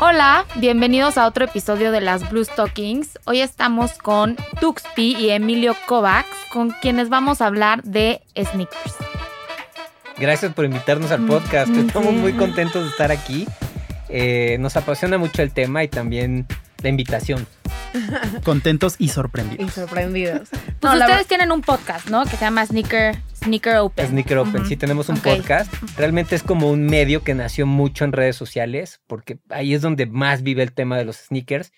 Hola, bienvenidos a otro episodio de las Blue Stockings. Hoy estamos con Tuxpi y Emilio Kovacs, con quienes vamos a hablar de sneakers. Gracias por invitarnos al Mm, podcast. mm, Estamos sí. muy contentos de estar aquí. Eh, nos apasiona mucho el tema y también la invitación. contentos y Y sorprendidos. sorprendidos. Pues No, la ustedes tienen un podcast, ¿no? Que se llama Sneaker, Sneaker Open. Sneaker Open, Ujú. sí tenemos un Ok. podcast. Realmente es como un medio que nació mucho en redes sociales, porque ahí es donde más vive el tema de los sneakers.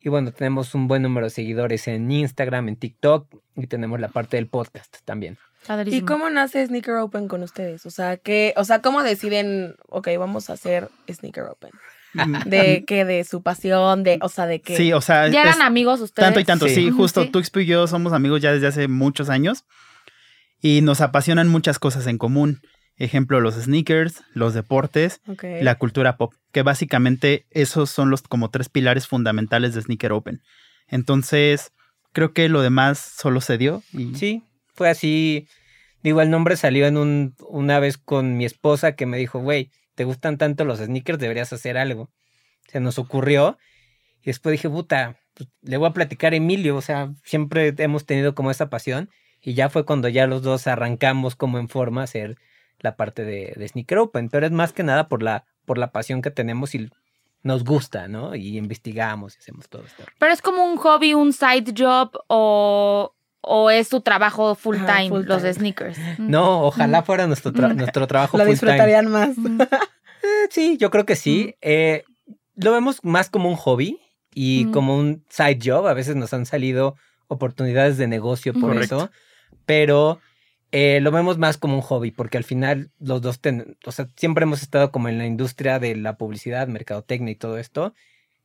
Y bueno, tenemos un buen número de seguidores en Instagram, en TikTok y tenemos la parte del podcast también. Padrísimo. ¿Y cómo nace Sneaker Open con ustedes? O sea, que, o sea, ¿cómo deciden, ok, vamos a hacer Sneaker Open? ¿De qué? ¿De su pasión? De, o sea, de qué? Sí, o sea, ¿Ya eran amigos ustedes? tanto y tanto. Sí. Sí, justo sí. Y yo somos amigos ya desde hace muchos años y nos apasionan muchas cosas en común. Ejemplo, los sneakers, los deportes, la cultura pop, que básicamente esos son los como tres pilares fundamentales de Sneaker Open. Entonces, creo que lo demás solo se dio y Sí, fue así. Digo, el nombre salió en un, una vez con mi esposa que me dijo, güey, te gustan tanto los sneakers, deberías hacer algo. Se nos ocurrió y después dije, puta, pues, le voy a platicar a Emilio, o sea, siempre hemos tenido como esa pasión y ya fue cuando ya los dos arrancamos como en forma a hacer la parte de, de Sneaker Open, pero es más que nada por la, por la pasión que tenemos y nos gusta, ¿no? Y investigamos y hacemos todo esto. Pero es como un hobby, un side job o, o es tu trabajo full Ajá, time, full los time. sneakers. Mm. No, ojalá fuera nuestro, tra- Mm. nuestro trabajo Lo full time. disfrutarían más. Mm. Eh, sí, yo creo que sí. Eh, lo vemos más como un hobby y Mm. como un side job. A veces nos han salido oportunidades de negocio por Correcto. eso, pero eh, lo vemos más como un hobby porque al final los dos, ten- o sea, siempre hemos estado como en la industria de la publicidad, mercadotecnia y todo esto.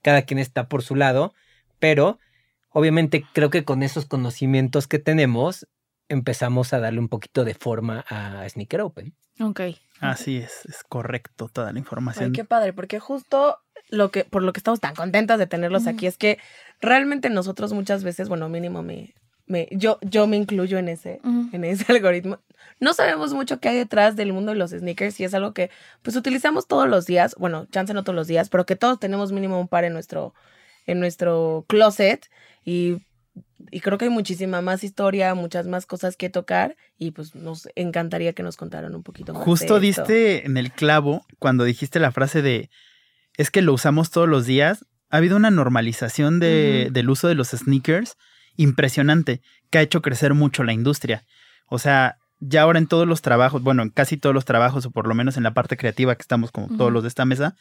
Cada quien está por su lado, pero obviamente creo que con esos conocimientos que tenemos empezamos a darle un poquito de forma a Sneaker Open. Ok. así es, es correcto toda la Ay, información. qué padre, porque justo lo que, por lo que estamos tan contentas de tenerlos aquí es que realmente nosotros muchas veces, bueno, mínimo me, me, yo, yo me incluyo en ese, en ese algoritmo. No sabemos mucho qué hay detrás del mundo de los sneakers y es algo que pues utilizamos todos los días, bueno, chance no todos los días, pero que todos tenemos mínimo un par en nuestro, en nuestro closet y, y creo que hay muchísima más historia, muchas más cosas que tocar y pues nos encantaría que nos contaran un poquito más. Justo de esto. diste en el clavo cuando dijiste la frase de es que lo usamos todos los días. Ha habido una normalización de- del uso de los sneakers impresionante que ha hecho crecer mucho la industria. O sea, ya ahora en todos los trabajos, bueno, en casi todos los trabajos, o por lo menos en la parte creativa que estamos como todos los de esta mesa,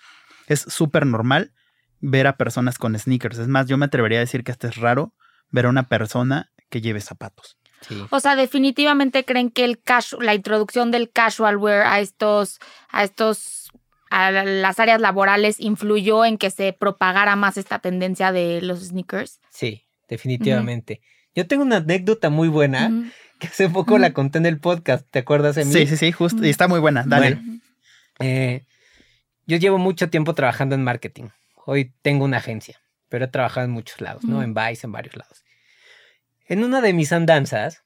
es súper normal ver a personas con sneakers. Es más, yo me atrevería a decir que hasta es raro ver a una persona que lleve zapatos. Sí. O sea, definitivamente creen que el casual, la introducción del casual wear a estos, a estos, a las áreas laborales influyó en que se propagara más esta tendencia de los sneakers. Sí, definitivamente. Yo tengo una anécdota muy buena que hace poco la conté en el podcast, ¿te acuerdas de mí? Sí, sí, sí, justo. Y está muy buena. Dale. Bueno. Eh, yo llevo mucho tiempo trabajando en marketing. Hoy tengo una agencia, pero he trabajado en muchos lados, ¿no? En Vice, en varios lados. En una de mis andanzas,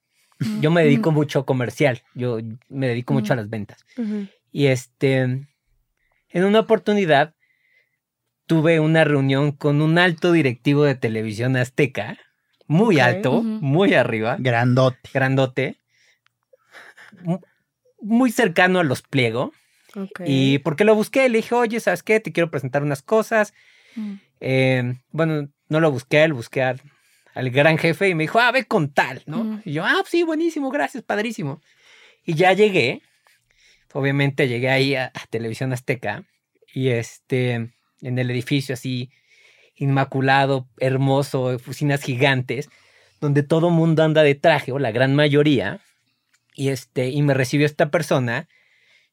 yo me dedico mucho a comercial, yo me dedico mucho a las ventas. Y este, en una oportunidad tuve una reunión con un alto directivo de televisión azteca, muy alto, muy arriba, Grandote. grandote, mu- muy cercano a los pliego. Y porque lo busqué, le dije, oye, ¿sabes qué? Te quiero presentar unas cosas. Mm. Eh, bueno, no lo busqué, él busqué al, al gran jefe y me dijo, ah, ve con tal, ¿no? Ujú. Y yo, ah, sí, buenísimo, gracias, padrísimo. Y ya llegué, obviamente llegué ahí a, a Televisión Azteca y este, en el edificio así, inmaculado, hermoso, oficinas gigantes, donde todo mundo anda de traje, o la gran mayoría, y este, y me recibió esta persona.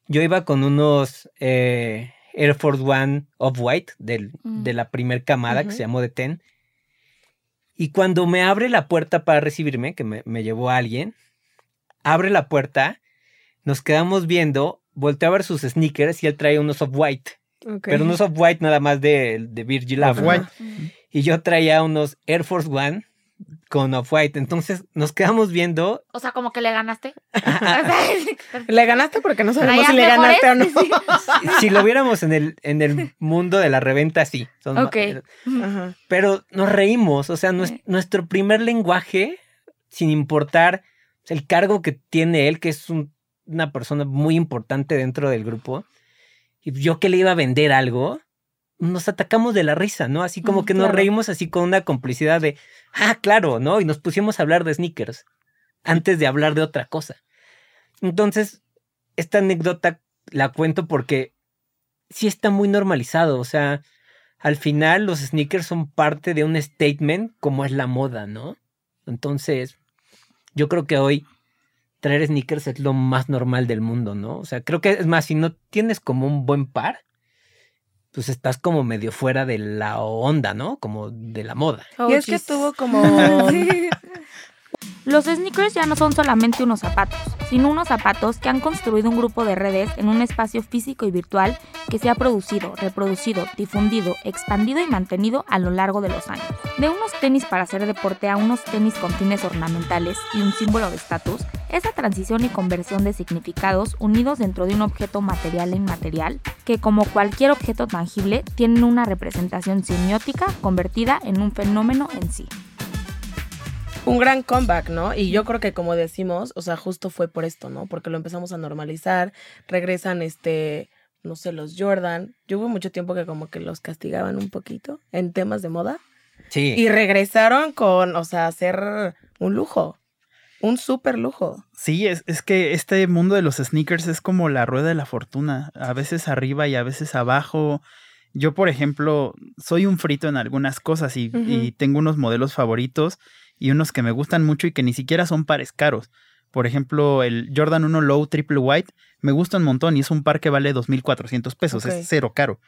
Yo iba con unos eh, Air Force One Off-White Mm. de la primer camada que se llamó de Ten. Y cuando me abre la puerta para recibirme, que me, me llevó alguien, abre la puerta, nos quedamos viendo, volteé a ver sus sneakers y él traía unos Off-White. Ok. Pero unos Off-White nada más de, de Virgil Abloh. Off-White. Y yo traía unos Air Force One con Off-White. Entonces nos quedamos viendo. O sea, como que le ganaste. Le ganaste porque no sabemos ¿Traías si le ganaste o no. Sí. Si lo viéramos en el, en el mundo de la reventa, sí. son. Pero nos reímos. O sea, nues- nuestro primer lenguaje, sin importar el cargo que tiene él, que es un- una persona muy importante dentro del grupo, y yo que le iba a vender algo, nos atacamos de la risa, ¿no? Así como Mm, que nos reímos así con una complicidad de, ah, claro, ¿no? Y nos pusimos a hablar de sneakers antes de hablar de otra cosa. Entonces, esta anécdota la cuento porque sí está muy normalizado, o sea, al final los sneakers son parte de un statement como es la moda, ¿no? Entonces, yo creo que hoy traer sneakers es lo más normal del mundo, ¿no? O sea, creo que es más, si no tienes como un buen par, pues estás como medio fuera de la onda, ¿no? Como de la moda. Y es que Oh, estuvo como... Sí. Los sneakers ya no son solamente unos zapatos, sino unos zapatos que han construido un grupo de redes en un espacio físico y virtual que se ha producido, reproducido, difundido, expandido y mantenido a lo largo de los años. De unos tenis para hacer deporte a unos tenis con fines ornamentales y un símbolo de estatus, esa transición y conversión de significados unidos dentro de un objeto material e inmaterial, que como cualquier objeto tangible, tienen una representación semiótica convertida en un fenómeno en sí. Un gran comeback, ¿no? Y yo creo que como decimos, o sea, justo fue por esto, ¿no? Porque lo empezamos a normalizar, regresan este, no sé, los Jordan. Yo hubo mucho tiempo que como que los castigaban un poquito en temas de moda Sí. y regresaron con, o sea, hacer un lujo, un súper lujo. Sí, es, es que este mundo de los sneakers es como la rueda de la fortuna, a veces arriba y a veces abajo. Yo, por ejemplo, soy un frito en algunas cosas y, y tengo unos modelos favoritos y unos que me gustan mucho y que ni siquiera son pares caros. Por ejemplo, el Jordan 1 Low Triple White me gusta un montón y es un par que vale 2.400 pesos, es cero caro.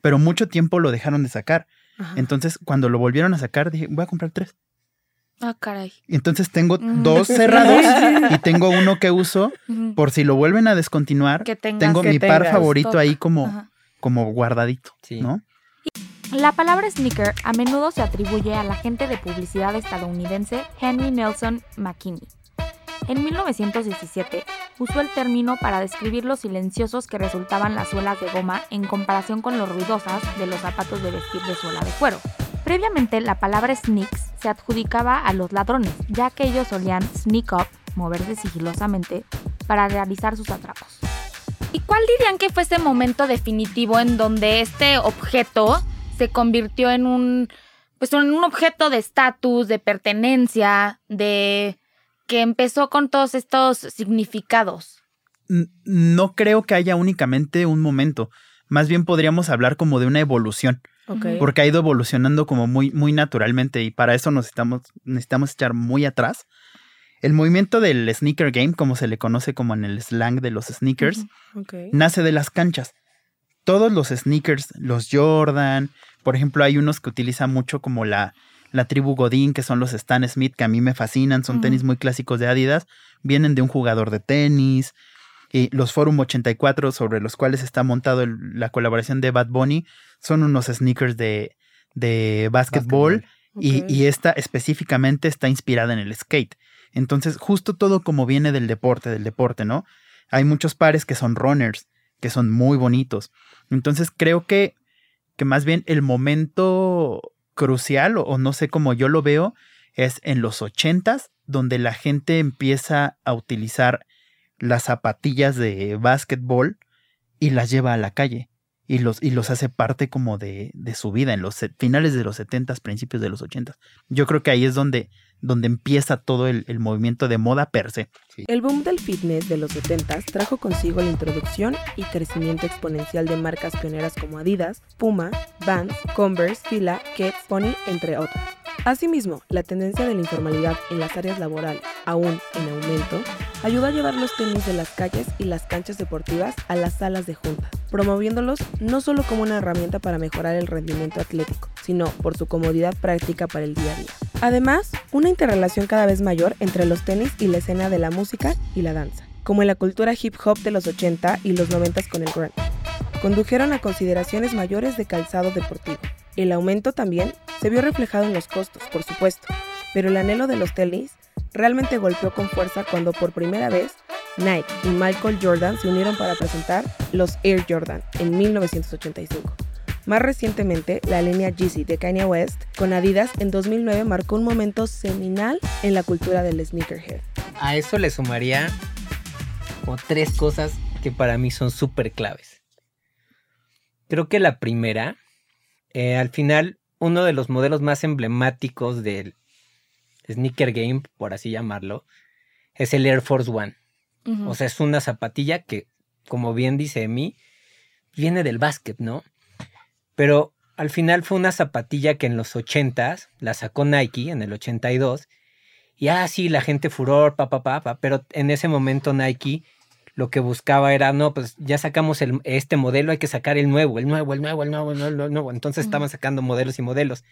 Pero mucho tiempo lo dejaron de sacar. Ajá. Entonces, cuando lo volvieron a sacar, dije, voy a comprar tres. Ah, caray. Entonces tengo Mm. dos cerrados y tengo uno que uso por si lo vuelven a descontinuar. que tengas tengo que mi par favorito stock. ahí como, Ajá. como guardadito, Sí. ¿no? La palabra sneaker a menudo se atribuye al agente de publicidad estadounidense Henry Nelson McKinney. En 1917 usó el término para describir los silenciosos que resultaban las suelas de goma en comparación con los ruidosas de los zapatos de vestir de suela de cuero. Previamente la palabra sneaks se adjudicaba a los ladrones, ya que ellos solían sneak up, moverse sigilosamente, para realizar sus atracos. ¿Y cuál dirían que fue ese momento definitivo en donde este objeto se convirtió en un pues en un objeto de estatus, de pertenencia, de que empezó con todos estos significados? No creo que haya únicamente un momento. Más bien podríamos hablar como de una evolución, porque ha ido evolucionando como muy, muy naturalmente y para eso necesitamos, necesitamos echar muy atrás. El movimiento del sneaker game, como se le conoce como en el slang de los sneakers, nace de las canchas. Todos los sneakers, los Jordan, por ejemplo, hay unos que utilizan mucho como la, la tribu Godín, que son los Stan Smith, que a mí me fascinan, son tenis muy clásicos de Adidas, vienen de un jugador de tenis. Y los Forum 84, sobre los cuales está montado el- la colaboración de Bad Bunny, son unos sneakers de, de básquetbol. Y, y esta específicamente está inspirada en el skate. Entonces, justo todo como viene del deporte, del deporte, ¿no? Hay muchos pares que son runners, que son muy bonitos. Entonces, creo que, que más bien el momento crucial, o, no sé cómo yo lo veo, es en los ochentas, donde la gente empieza a utilizar las zapatillas de básquetbol y las lleva a la calle y los, y los hace parte como de, de su vida en los finales de los 70, principios de los 80. Yo creo que ahí es donde, donde empieza todo el, el movimiento de moda per se. El boom del fitness de los 70 trajo consigo la introducción y crecimiento exponencial de marcas pioneras como Adidas, Puma, Vans, Converse, Fila, Keds, Pony, entre otras. Asimismo, la tendencia de la informalidad en las áreas laborales, aún en aumento, ayudó a llevar los tenis de las calles y las canchas deportivas a las salas de juntas, promoviéndolos no solo como una herramienta para mejorar el rendimiento atlético, sino por su comodidad práctica para el día a día. Además, una interrelación cada vez mayor entre los tenis y la escena de la música y la danza, como en la cultura hip hop de los 80 y los 90 con el grunge, condujeron a consideraciones mayores de calzado deportivo. El aumento también se vio reflejado en los costos, por supuesto, Pero el anhelo de los tenis realmente golpeó con fuerza cuando por primera vez Nike y Michael Jordan se unieron para presentar los Air Jordan en 1985. Más recientemente, la línea Yeezy de Kanye West con Adidas en 2009 marcó un momento seminal en la cultura del sneakerhead. A eso le sumaría como tres cosas que para mí son súper claves. Creo que la primera, eh, al final, uno de los modelos más emblemáticos del sneaker game, por así llamarlo, es el Air Force One. O sea, es una zapatilla que, como bien dice Emi, viene del básquet, ¿no? Pero al final fue una zapatilla que en los 80s la sacó Nike en el 82. Y ah, sí, la gente furor, pa, pa, pa, pa, pero en ese momento Nike lo que buscaba era, no, pues ya sacamos el- este modelo, hay que sacar el nuevo, el nuevo, el nuevo, el nuevo, el nuevo, el nuevo. Entonces estaban sacando modelos y modelos.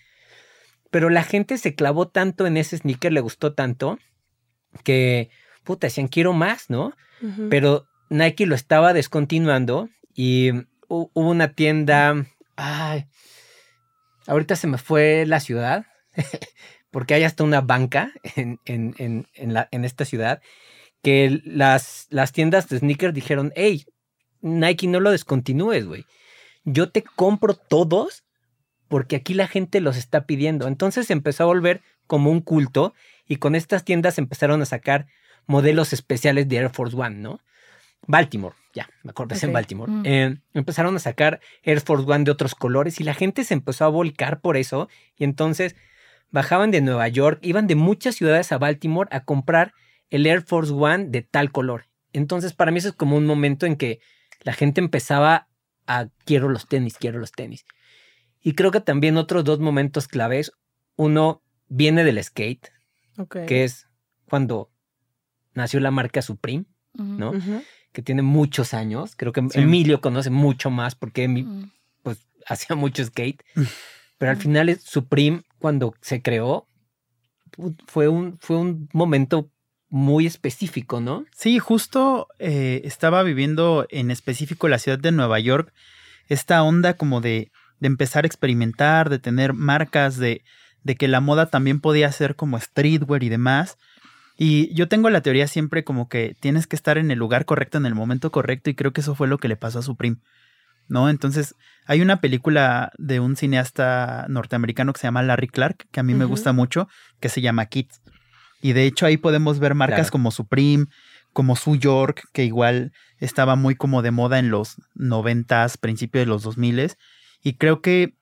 Pero la gente se clavó tanto en ese sneaker, le gustó tanto, que, puta, decían, quiero más, ¿no? Pero Nike lo estaba descontinuando y hu- hubo una tienda. Ay, ahorita se me fue la ciudad, porque hay hasta una banca en, en- en- en la- en esta ciudad que las, las tiendas de sneakers dijeron: Hey, Nike, no lo descontinúes, güey. Yo te compro todos porque aquí la gente los está pidiendo. Entonces empezó a volver como un culto y con estas tiendas empezaron a sacar modelos especiales de Air Force One, ¿no? Baltimore, ya, me acuerdo, es en. Baltimore. Mm. Eh, empezaron a sacar Air Force One de otros colores y la gente se empezó a volcar por eso y entonces bajaban de Nueva York, iban de muchas ciudades a Baltimore a comprar el Air Force One de tal color. Entonces para mí eso es como un momento en que la gente empezaba a quiero los tenis, quiero los tenis. Y creo que también otros dos momentos claves, uno viene del skate, que es cuando nació la marca Supreme. ¿no? Ujú. Que tiene muchos años. Creo que Sí. Emilio conoce mucho más porque Ujú. pues, hacía mucho skate. Pero al final es Supreme, cuando se creó, fue un, fue un momento muy específico, ¿no? Sí, justo eh, estaba viviendo en específico la ciudad de Nueva York esta onda como de, de empezar a experimentar, de tener marcas, de, de que la moda también podía ser como streetwear y demás. Y yo tengo la teoría siempre como que tienes que estar en el lugar correcto, en el momento correcto, y creo que eso fue lo que le pasó a Supreme. ¿No? Entonces, hay una película de un cineasta norteamericano que se llama Larry Clark, que a mí me gusta mucho, que se llama Kids. Y de hecho ahí podemos ver marcas Claro. como Supreme, como Su York, que igual estaba muy como de moda en los noventas, principios de los 2000 Y creo que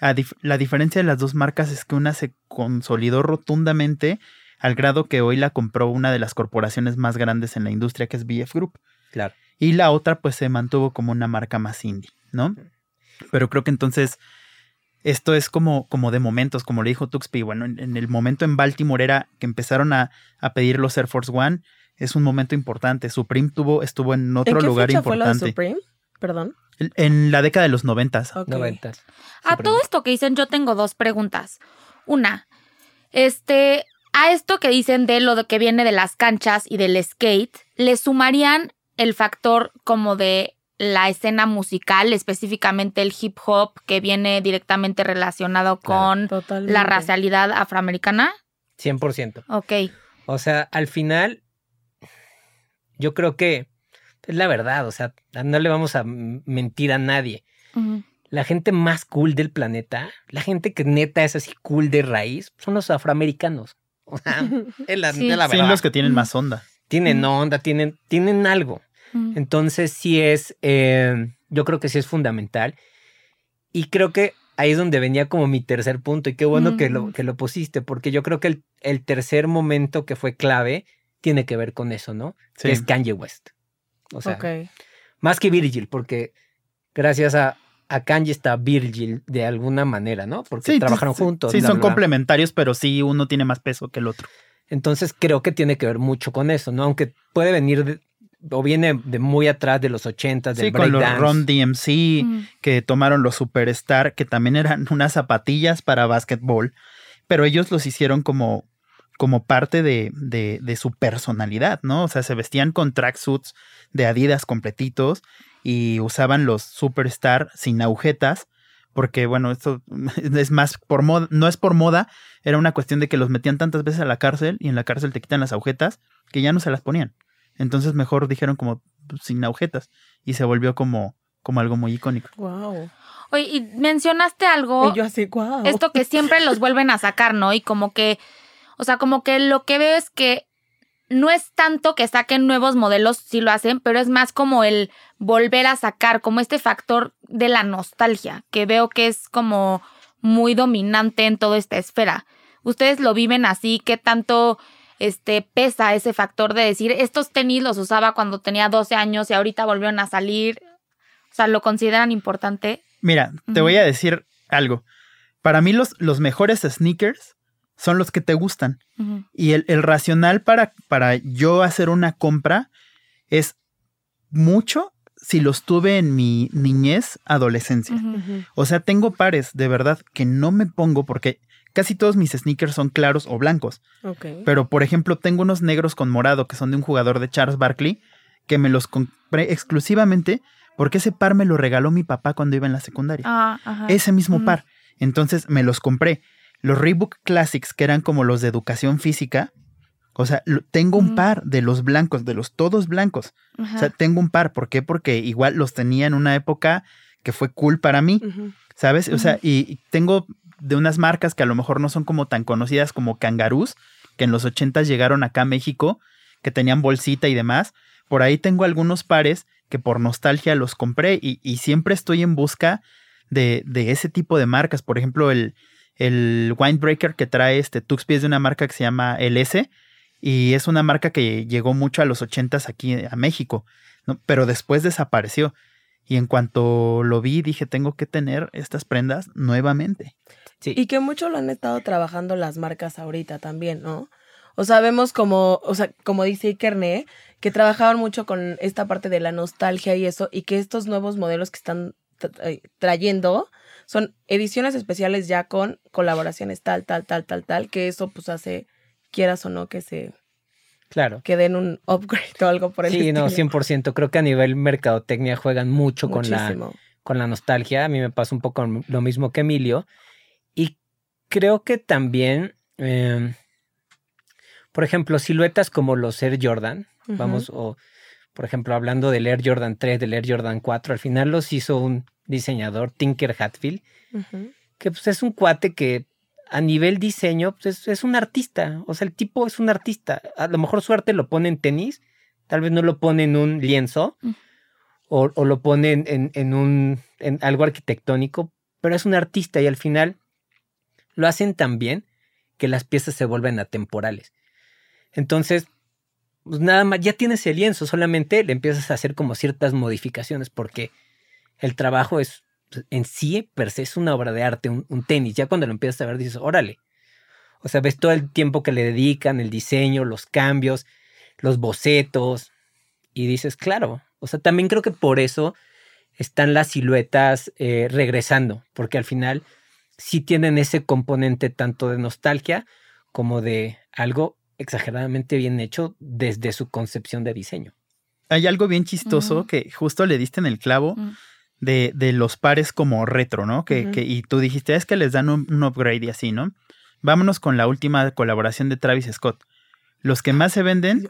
dif- la diferencia de las dos marcas es que una se consolidó rotundamente al grado que hoy la compró una de las corporaciones más grandes en la industria, que es BF Group. Claro. Y la otra pues se mantuvo como una marca más indie, ¿no? Pero creo que entonces esto es como, como de momentos, como le dijo Tuxpi. Bueno, en, en el momento en Baltimore era que empezaron a, a pedir los Air Force One. Es un momento importante. Supreme tuvo, estuvo en otro ¿En qué lugar fecha fue lo de importante. Supreme? Perdón. En la década de los noventas. Ok. Noventas. A todo esto que dicen, yo tengo dos preguntas. Una, este, a esto que dicen de lo de que viene de las canchas y del skate, ¿le sumarían el factor como de la escena musical, específicamente el hip hop, que viene directamente relacionado con la racialidad afroamericana? 100%. Ok. O sea, al final, yo creo que es la verdad. O sea, no le vamos a mentir a nadie. La gente más cool del planeta, la gente que neta es así cool de raíz, son los afroamericanos. O sea, es la, Sí. la Sí, verdad. los que tienen más onda. Tienen Ujú. onda, tienen, tienen algo. Ujú. Entonces sí es, eh, yo creo que sí es fundamental. Y creo que ahí es donde venía como mi tercer punto. Y qué bueno que, lo, Ujú. que lo pusiste, porque yo creo que el, el tercer momento que fue clave tiene que ver con eso, ¿no? Sí. Que es Kanye West. O sea, ok. más que Virgil, porque gracias a, a Kanye está Virgil de alguna manera, ¿no? Porque Sí, trabajaron sí, juntos. Sí, bla, son bla, bla. complementarios, pero sí uno tiene más peso que el otro. Entonces creo que tiene que ver mucho con eso, ¿no? Aunque puede venir de- o viene de muy atrás de los ochentas, del Sí, con los. Ron DMC, Ujú. que tomaron los Superstar, que también eran unas zapatillas para básquetbol, pero ellos los hicieron como, como parte de, de, de su personalidad, ¿no? O sea, se vestían con tracksuits de Adidas completitos y usaban los Superstar sin agujetas porque bueno, esto es más por moda, no es por moda, era una cuestión de que los metían tantas veces a la cárcel y en la cárcel te quitan las agujetas que ya no se las ponían. Entonces mejor dijeron como pues, sin agujetas y se volvió como, como algo muy icónico. Wow. Oye, y mencionaste algo, Y yo así, wow. esto que siempre los vuelven a sacar, ¿no? Y como que, o sea, como que lo que veo es que no es tanto que saquen nuevos modelos, sí lo hacen, pero es más como el volver a sacar, como este factor de la nostalgia, que veo que es como muy dominante en toda esta esfera. ¿Ustedes lo viven así? ¿Qué tanto este, pesa ese factor de decir, estos tenis los usaba cuando tenía 12 años y ahorita volvieron a salir? O sea, ¿lo consideran importante? Mira, te voy a decir algo. Para mí los, los mejores sneakers son los que te gustan. Y el, el racional para, para yo hacer una compra es mucho si los tuve en mi niñez, adolescencia. O sea, tengo pares de verdad que no me pongo porque casi todos mis sneakers son claros o blancos. Pero, por ejemplo, tengo unos negros con morado que son de un jugador de Charles Barkley que me los compré exclusivamente porque ese par me lo regaló mi papá cuando iba en la secundaria. Ah, ajá. ese mismo par. Entonces me los compré. Los Reebok Classics, que eran como los de educación física. O sea, tengo un par de los blancos, de los todos blancos. Ajá. O sea, tengo un par. ¿Por qué? Porque igual los tenía en una época que fue cool para mí. ¿Sabes? O sea, y tengo de unas marcas que a lo mejor no son como tan conocidas como Kangaroos, que en los 80 llegaron acá a México, que tenían bolsita y demás. Por ahí tengo algunos pares que por nostalgia los compré y, y siempre estoy en busca de, de ese tipo de marcas. Por ejemplo, el, el Winebreaker que trae este Tuxpi es de una marca que se llama LS y es una marca que llegó mucho a los 80s aquí a México, ¿no? pero después desapareció. Y en cuanto lo vi, dije, tengo que tener estas prendas nuevamente. Sí. Y que mucho lo han estado trabajando las marcas ahorita también, ¿no? O sea, vemos como, o sea, como dice Ikerne, que trabajaban mucho con esta parte de la nostalgia y eso, y que estos nuevos modelos que están eh, trayendo son ediciones especiales ya con colaboraciones tal, tal, tal, tal, tal, que eso pues hace, quieras o no, que se Claro. que den un upgrade o algo por el Sí, no, estilo. 100%. Creo que a nivel mercadotecnia juegan mucho con la, con la nostalgia. A mí me pasa un poco lo mismo que Emilio. Y creo que también, eh, por ejemplo, siluetas como los Air Jordan, vamos, o por ejemplo, hablando del Air Jordan 3, del Air Jordan 4, al final los hizo un diseñador, Tinker Hatfield, que pues es un cuate que a nivel diseño pues, es, es un artista. O sea, el tipo es un artista. A lo mejor su arte lo pone en tenis, tal vez no lo pone en un lienzo Mm. o, o lo pone en, en- en un en algo arquitectónico, pero es un artista y al final lo hacen tan bien que las piezas se vuelven atemporales. Entonces, pues nada más, ya tienes el lienzo, solamente le empiezas a hacer como ciertas modificaciones porque el trabajo es pues, en sí, per se, es una obra de arte, un, tenis. Ya cuando lo empiezas a ver dices, órale. O sea, ves todo el tiempo que le dedican, el diseño, los cambios, los bocetos, y dices, claro. O sea, también creo que por eso están las siluetas eh, regresando, porque al final sí tienen ese componente tanto de nostalgia como de algo exageradamente bien hecho desde su concepción de diseño. Hay algo bien chistoso que justo le diste en el clavo Mm. de, de los pares como retro, ¿no? Que, que- y tú dijiste, es que les dan un, un upgrade y así, ¿no? Vámonos con la última colaboración de Travis Scott. Los que más se venden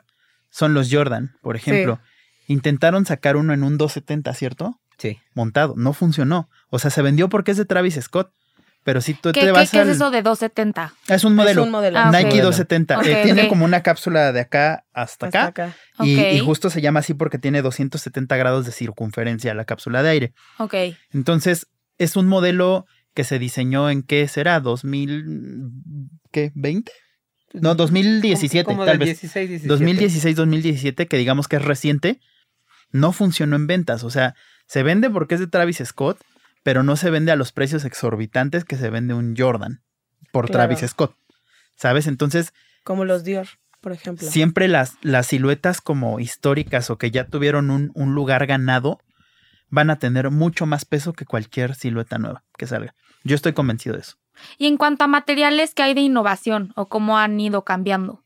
son los Jordan, por ejemplo. Intentaron sacar uno en un 270, ¿cierto? Sí. Montado. No funcionó. O sea, se vendió porque es de Travis Scott. Pero si tú ¿Qué, te qué- vas qué es al- eso de 270? Es un modelo. Es un modelo. Ah. Nike Modelo. 270. Ok, Eh, tiene como una cápsula de acá hasta, Hasta acá. acá. Y, justo se llama así porque tiene 270 grados de circunferencia la cápsula de aire. Ok. Entonces, es un modelo que se diseñó en qué será, 2000, ¿qué? ¿20? No, 2017, Como tal del vez. 16, 17. 2016, 2017, que digamos que es reciente, no funcionó en ventas. O sea, se vende porque es de Travis Scott, pero no se vende a los precios exorbitantes que se vende un Jordan por Claro. Travis Scott. ¿Sabes? Entonces, Como los Dior, por ejemplo. siempre las, las siluetas como históricas o que ya tuvieron un, un lugar ganado van a tener mucho más peso que cualquier silueta nueva que salga. Yo estoy convencido de eso. Y en cuanto a materiales, ¿qué hay de innovación o cómo han ido cambiando?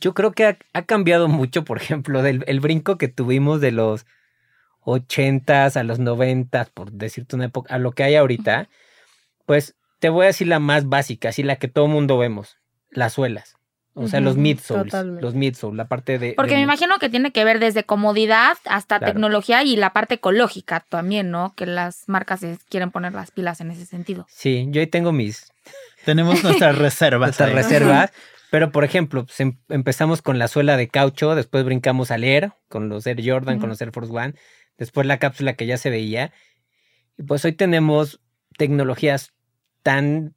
Yo creo que ha, ha cambiado mucho, por ejemplo, del el brinco que tuvimos de los 80s, a los 90, por decirte una época, a lo que hay ahorita, pues te voy a decir la más básica, así la que todo mundo vemos, las suelas. O sea, los midsoles, totalmente. los midsoles, la parte de... Porque de- me imagino que tiene que ver desde comodidad hasta Claro. tecnología y la parte ecológica también, ¿no? Que las marcas quieren poner las pilas en ese sentido. Sí, yo ahí tengo mis, Tenemos nuestras reservas. nuestras ahí. reservas. Pero, por ejemplo, pues, em- empezamos con la suela de caucho, después brincamos al Air, con los Air Jordan, con los Air Force One, después la cápsula que ya se veía. Y pues hoy tenemos tecnologías tan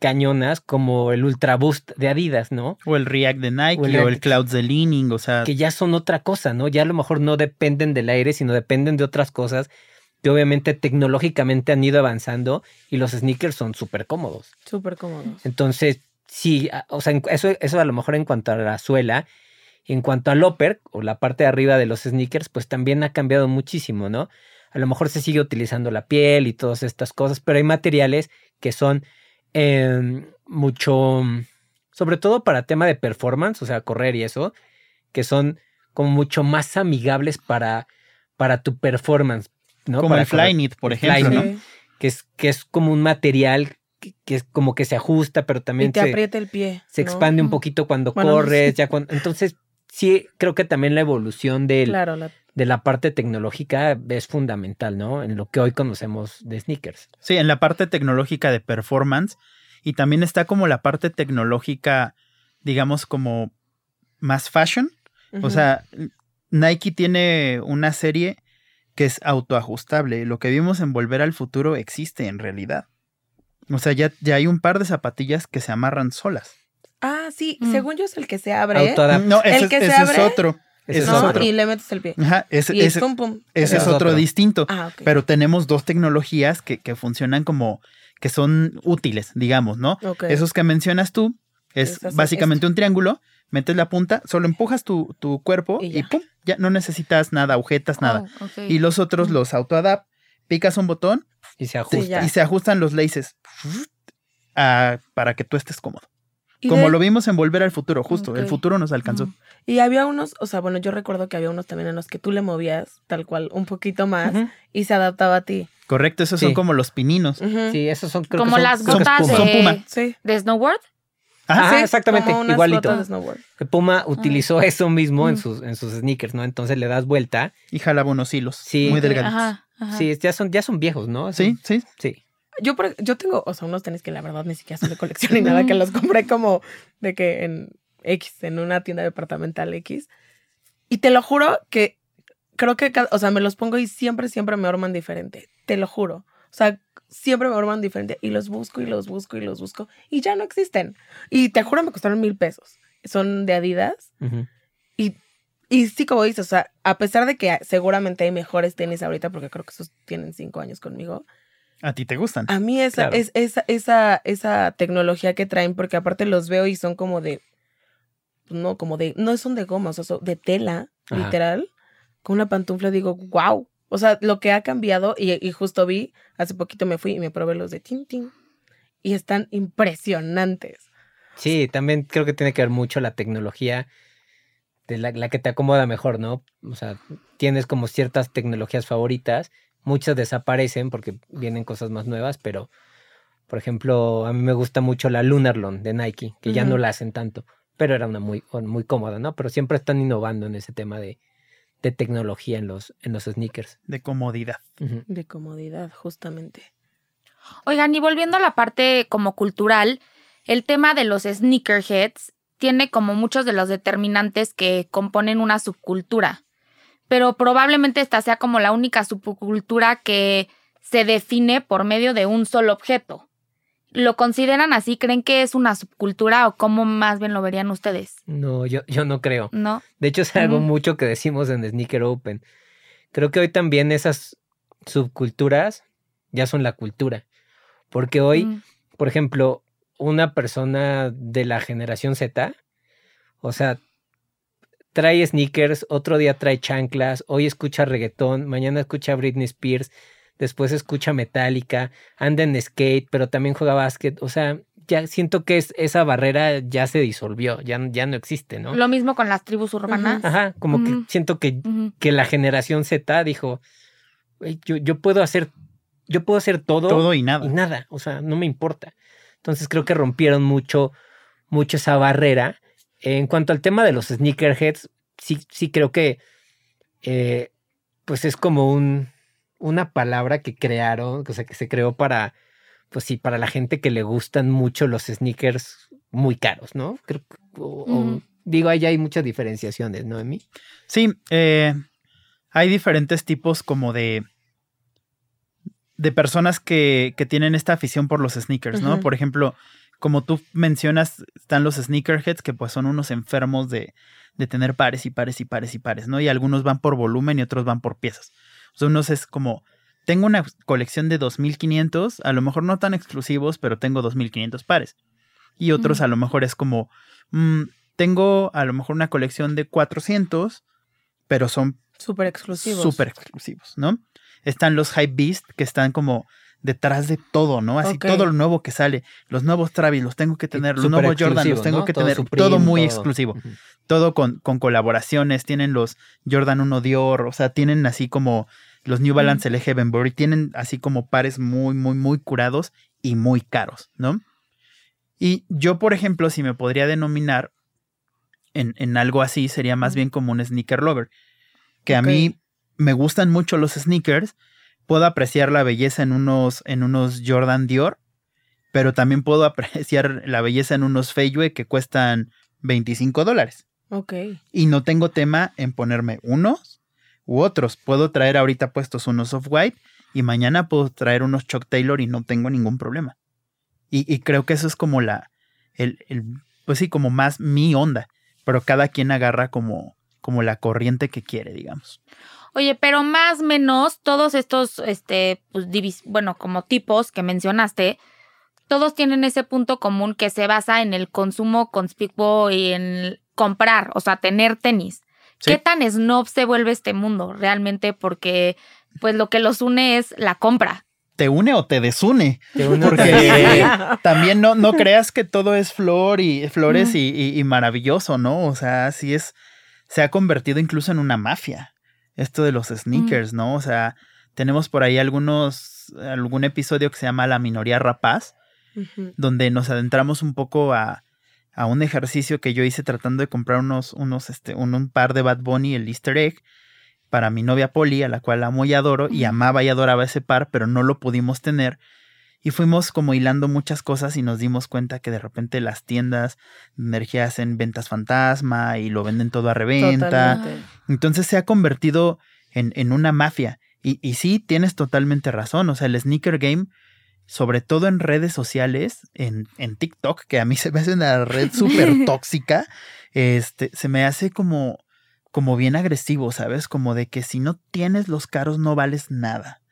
cañonas como el Ultra Boost de Adidas, ¿no? O el React de Nike, O o el. Clouds de Leaning, o sea, Que ya son otra cosa, ¿no? Ya a lo mejor no dependen del aire, sino dependen de otras cosas que obviamente tecnológicamente han ido avanzando y los sneakers son súper cómodos. Súper cómodos. Entonces, sí, o sea, eso, eso a lo mejor en cuanto a la suela. En cuanto al upper, o la parte de arriba de los sneakers, pues también ha cambiado muchísimo, ¿no? A lo mejor se sigue utilizando la piel y todas estas cosas, pero hay materiales que son em, mucho, sobre todo para tema de performance, o sea, correr y eso, que son como mucho más amigables para, para tu performance, ¿no? como Para el Flyknit, por El ejemplo, que es, que es como un material que, es como que se ajusta, pero Y también te se, aprieta el pie. se ¿no? expande un poquito cuando Bueno, corres, sí. ya cuando, entonces sí creo que también la evolución del, Claro, la- de la parte tecnológica es fundamental, ¿no? En lo que hoy conocemos de sneakers. Sí, en la parte tecnológica de performance. Y también está como la parte tecnológica, digamos, como más fashion. O sea, Nike tiene una serie que es autoajustable. Lo que vimos en Volver al Futuro existe en realidad. O sea, ya, ya hay un par de zapatillas que se amarran solas. Ah, sí, Mm. según yo es el que se abre. Autoadapt. No, ese, El es- que se ese es abre, otro. Ese es otro. Y le metes el pie. Ajá, ese, Y ese- pum, pum. ese es es otro otro. distinto. Ah, ok. Pero tenemos dos tecnologías que, que funcionan como que son útiles, digamos, ¿no? Esos que mencionas tú es básicamente un triángulo, metes la punta, solo empujas tu, tu cuerpo Y pum, ya no necesitas nada, agujetas, nada. Oh, ok. Y los otros los autoadapt, picas un botón Y se ajusta. y se ajustan los laces ah, para que tú estés cómodo. Como de- lo vimos en Volver al Futuro, justo, el futuro nos alcanzó. Y había unos, o sea, bueno, yo recuerdo que había unos también en los que tú le movías tal cual un poquito más y se adaptaba a ti. Correcto, esos Sí. son como los pininos. Sí, esos son creo que Como son- las Puma. Son de, Puma. Sí. de snowboard. Ajá, Ah, Sí, exactamente, como unas igualito. botas de snowboard. Que Puma utilizó eso mismo en Mm. sus, en sus sneakers, ¿no? Entonces le das vuelta. y jalaba unos hilos Sí. muy delgados. Ajá, ajá. Sí, ya son, ya son viejos, ¿no? Sí, sí. Sí. Yo, por- yo tengo, o sea, unos tenis que la verdad ni siquiera son de colección ni nada, que los compré como de que en X, en una tienda departamental X. Y te lo juro que creo que, o sea, me los pongo y siempre, siempre me arman diferente. Te lo juro. O sea, siempre me arman diferente y los busco y los busco y los busco y ya no existen. Y te juro, me costaron mil pesos. Son de Adidas. Ujú. Y, y sí, como dices, o sea, a pesar de que seguramente hay mejores tenis ahorita, porque creo que esos tienen cinco años conmigo, A ti te gustan. a mí esa, Claro. es, esa, esa, esa tecnología que traen, porque aparte los veo y son como de, pues, no, como de, no son de goma, o sea, son de tela, Ajá. literal, con una pantufla digo, wow. O sea, lo que ha cambiado, y, y justo vi, hace poquito me fui y me probé los de Tintin, y están impresionantes. Sí, también creo que tiene que ver mucho la tecnología de la, la que te acomoda mejor, ¿no? O sea, tienes como ciertas tecnologías favoritas, muchas desaparecen porque vienen cosas más nuevas, pero por ejemplo, a mí me gusta mucho la Lunarlon de Nike, que ya no la hacen tanto, pero era una muy, muy cómoda, ¿no? Pero siempre están innovando en ese tema de, de tecnología en los, en los sneakers. De comodidad. De comodidad, justamente. Oigan, y volviendo a la parte como cultural, el tema de los sneakerheads tiene como muchos de los determinantes que componen una subcultura, pero probablemente esta sea como la única subcultura que se define por medio de un solo objeto. ¿Lo consideran así? ¿Creen que es una subcultura o cómo más bien lo verían ustedes? No, yo, yo no creo. ¿No? De hecho, es algo mucho que decimos en Sneaker Open. Creo que hoy también esas subculturas ya son la cultura. Porque hoy, por ejemplo, una persona de la generación Z, o sea, trae sneakers, otro día trae chanclas, hoy escucha reggaetón, mañana escucha Britney Spears, después escucha Metallica, anda en skate, pero también juega básquet. O sea, ya siento que es, esa barrera ya se disolvió, ya, ya no existe, ¿no? Lo mismo con las tribus urbanas. Ajá, como que siento que, que la generación Z dijo, "Güey, yo, yo puedo hacer, yo puedo hacer todo, Todo y nada. y nada, o sea, no me importa. Entonces creo que rompieron mucho, mucho esa barrera. En cuanto al tema de los sneakerheads, sí, sí creo que eh, pues es como un, una palabra que crearon, o sea, que se creó para, pues sí, para la gente que le gustan mucho los sneakers muy caros, ¿no? Creo o- digo, ahí hay muchas diferenciaciones, ¿no, Emi? Sí, eh, hay diferentes tipos como de de personas que, que tienen esta afición por los sneakers, ¿no? Por ejemplo, como tú mencionas, están los sneakerheads que pues son unos enfermos de, de tener pares y pares y pares y pares, ¿no? Y algunos van por volumen y otros van por piezas. O sea, unos es como, tengo una colección de 2500, a lo mejor no tan exclusivos, pero tengo 2500 pares. Y otros a lo mejor es como, mm, tengo a lo mejor una colección de 400, pero son Súper exclusivos. súper exclusivos, ¿no? Están los Hype Beast que están como detrás de todo, ¿no? Así todo lo nuevo que sale. Los nuevos Travis los tengo que tener, los nuevos Jordan los tengo ¿no? que Todo tener. Supreme, todo muy todo. exclusivo. Todo con, con colaboraciones. Tienen los Jordan 1 Dior, o sea, tienen así como los New Balance LG Benbury. Tienen así como pares muy, muy, muy curados y muy caros, ¿no? Y yo, por ejemplo, si me podría denominar en, en algo así, sería más bien como un sneaker lover. Que a mí me gustan mucho los sneakers. Puedo apreciar la belleza en unos, en unos Jordan Dior, pero también puedo apreciar la belleza en unos Feyue que cuestan 25 dólares. Ok. Y no tengo tema en ponerme unos u otros. Puedo traer ahorita puestos unos off-white y mañana puedo traer unos Chuck Taylor y no tengo ningún problema. Y, y creo que eso es como la, el, el- pues sí, como más mi onda. Pero cada quien agarra como, como la corriente que quiere, digamos. Oye, pero más o menos todos estos, este, pues, divis- bueno, como tipos que mencionaste, todos tienen ese punto común que se basa en el consumo conspicuo y en comprar, o sea, tener tenis. Sí. ¿Qué tan snob se vuelve este mundo realmente? Porque, pues, lo que los une es la compra. ¿Te une o te desune? De uno Porque también. también no, no creas que todo es flor y flores Mm. y, y- y maravilloso, ¿no? O sea, sí es, se ha convertido incluso en una mafia. Esto de los sneakers, ¿no? O sea, tenemos por ahí algunos, algún episodio que se llama La minoría rapaz, donde nos adentramos un poco a, a un ejercicio que yo hice tratando de comprar unos, unos, este, un, un par de Bad Bunny, el Easter egg, para mi novia Polly, a la cual amo y adoro, y amaba y adoraba ese par, pero no lo pudimos tener. Y fuimos como hilando muchas cosas y nos dimos cuenta que de repente las tiendas de energía hacen ventas fantasma y lo venden todo a reventa. Totalmente. Entonces se ha convertido en, en una mafia. Y, y sí, tienes totalmente razón. O sea, el sneaker game, sobre todo en redes sociales, en, en TikTok, que a mí se me hace una red súper tóxica, este, se me hace como, como bien agresivo, ¿sabes? Como de que si no tienes los caros no vales nada.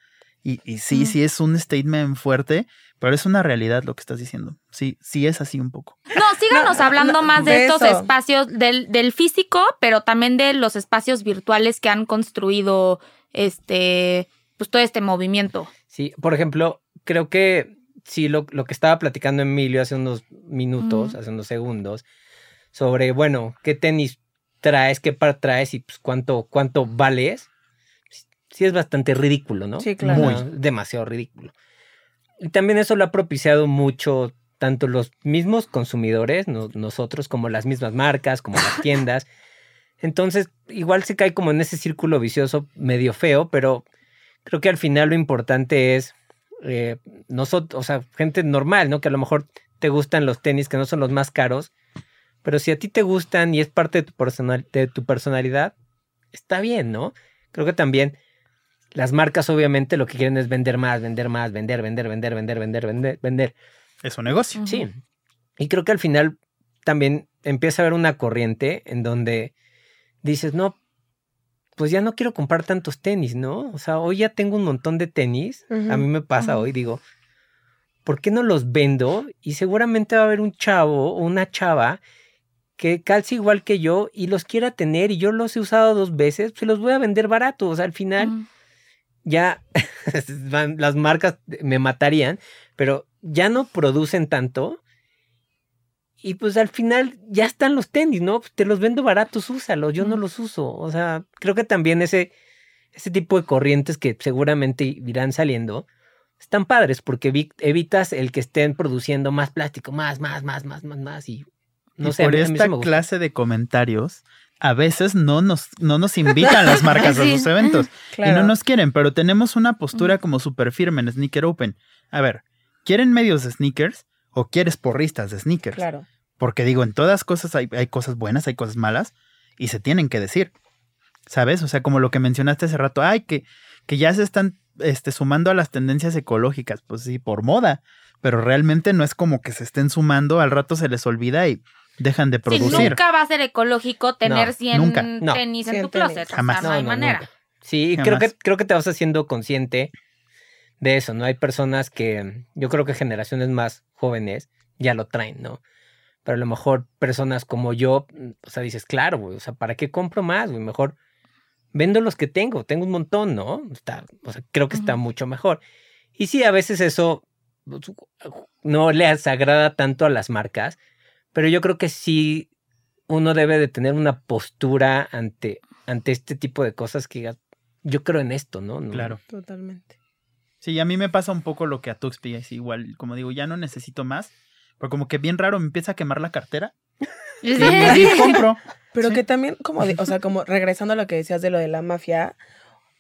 Y, y sí, Mm. sí es un statement fuerte, pero es una realidad lo que estás diciendo. Sí, sí es así un poco. No, síganos No, hablando no, más de, de estos eso. espacios, del, del físico, pero también de los espacios virtuales que han construido este, pues todo este movimiento. Sí, por ejemplo, creo que sí, lo, lo que estaba platicando Emilio hace unos minutos, hace unos segundos, sobre, bueno, qué tenis traes, qué par traes y pues cuánto, cuánto vales, sí es bastante ridículo, ¿no? Sí, claro. Muy, demasiado ridículo. Y también eso lo ha propiciado mucho tanto los mismos consumidores, no- nosotros, como las mismas marcas, como las tiendas. Entonces, igual se cae como en ese círculo vicioso medio feo, pero creo que al final lo importante es eh, nosotros, o sea, gente normal, ¿no? Que a lo mejor te gustan los tenis que no son los más caros, pero si a ti te gustan y es parte de tu, personal, de tu personalidad, está bien, ¿no? Creo que también las marcas obviamente lo que quieren es vender más, vender más, vender, vender, vender, vender, vender, vender, vender. Es un negocio. Sí. Y creo que al final también empieza a haber una corriente en donde dices, no, pues ya no quiero comprar tantos tenis, ¿no? O sea, hoy ya tengo un montón de tenis. A mí me pasa hoy, digo, ¿por qué no los vendo? Y seguramente va a haber un chavo o una chava que calce igual que yo y los quiera tener y yo los he usado dos veces, pues los voy a vender barato. O sea, al final. Ya las marcas me matarían, pero ya no producen tanto Y pues al final ya están los tenis, ¿no? Pues te los vendo baratos, úsalos, yo no los uso. O sea, creo que también ese, ese tipo de corrientes que seguramente irán saliendo están padres porque evi- evitas el que estén produciendo más plástico, más, más, más, más, más, más. Y no y sé, a por mí- a mí esta clase de comentarios, a veces no nos, no nos invitan las marcas a sus eventos. Claro. Y no nos quieren, pero tenemos una postura como súper firme en Sneaker Open. A ver, ¿quieren medios de sneakers o quieres porristas de sneakers? Claro. Porque digo, en todas cosas hay, hay cosas buenas, hay cosas malas y se tienen que decir. ¿Sabes? O sea, como lo que mencionaste hace rato, ay, que, que ya se están este, sumando a las tendencias ecológicas. Pues sí, por moda. Pero realmente no es como que se estén sumando, al rato se les olvida y dejan de Sí, producir. nunca va a ser ecológico tener No, 100 nunca. No. tenis en 100 tu tenis. closet. O Jamás. sea, no, No, hay no, manera. nunca. Sí, creo que, creo que te vas haciendo consciente de eso, ¿no? Hay personas que yo creo que generaciones más jóvenes ya lo traen, ¿no? Pero a lo mejor personas como yo, o sea, dices, claro, güey, o sea, ¿para qué compro más, güey? Mejor vendo los que tengo, tengo un montón, ¿no? Está, o sea, creo que está mucho mejor. Y sí, a veces eso pues, no les agrada tanto a las marcas, pero yo creo que sí uno debe de tener una postura ante, ante este tipo de cosas que yo creo en esto, ¿no? No- Claro. Totalmente. Sí, a mí me pasa un poco lo que a Tuxpi es igual, como digo, ya no necesito más, pero como que bien raro me empieza a quemar la cartera Sí. y ahí compro. Pero Sí. que también, como, de- o sea, como regresando a lo que decías de lo de la mafia,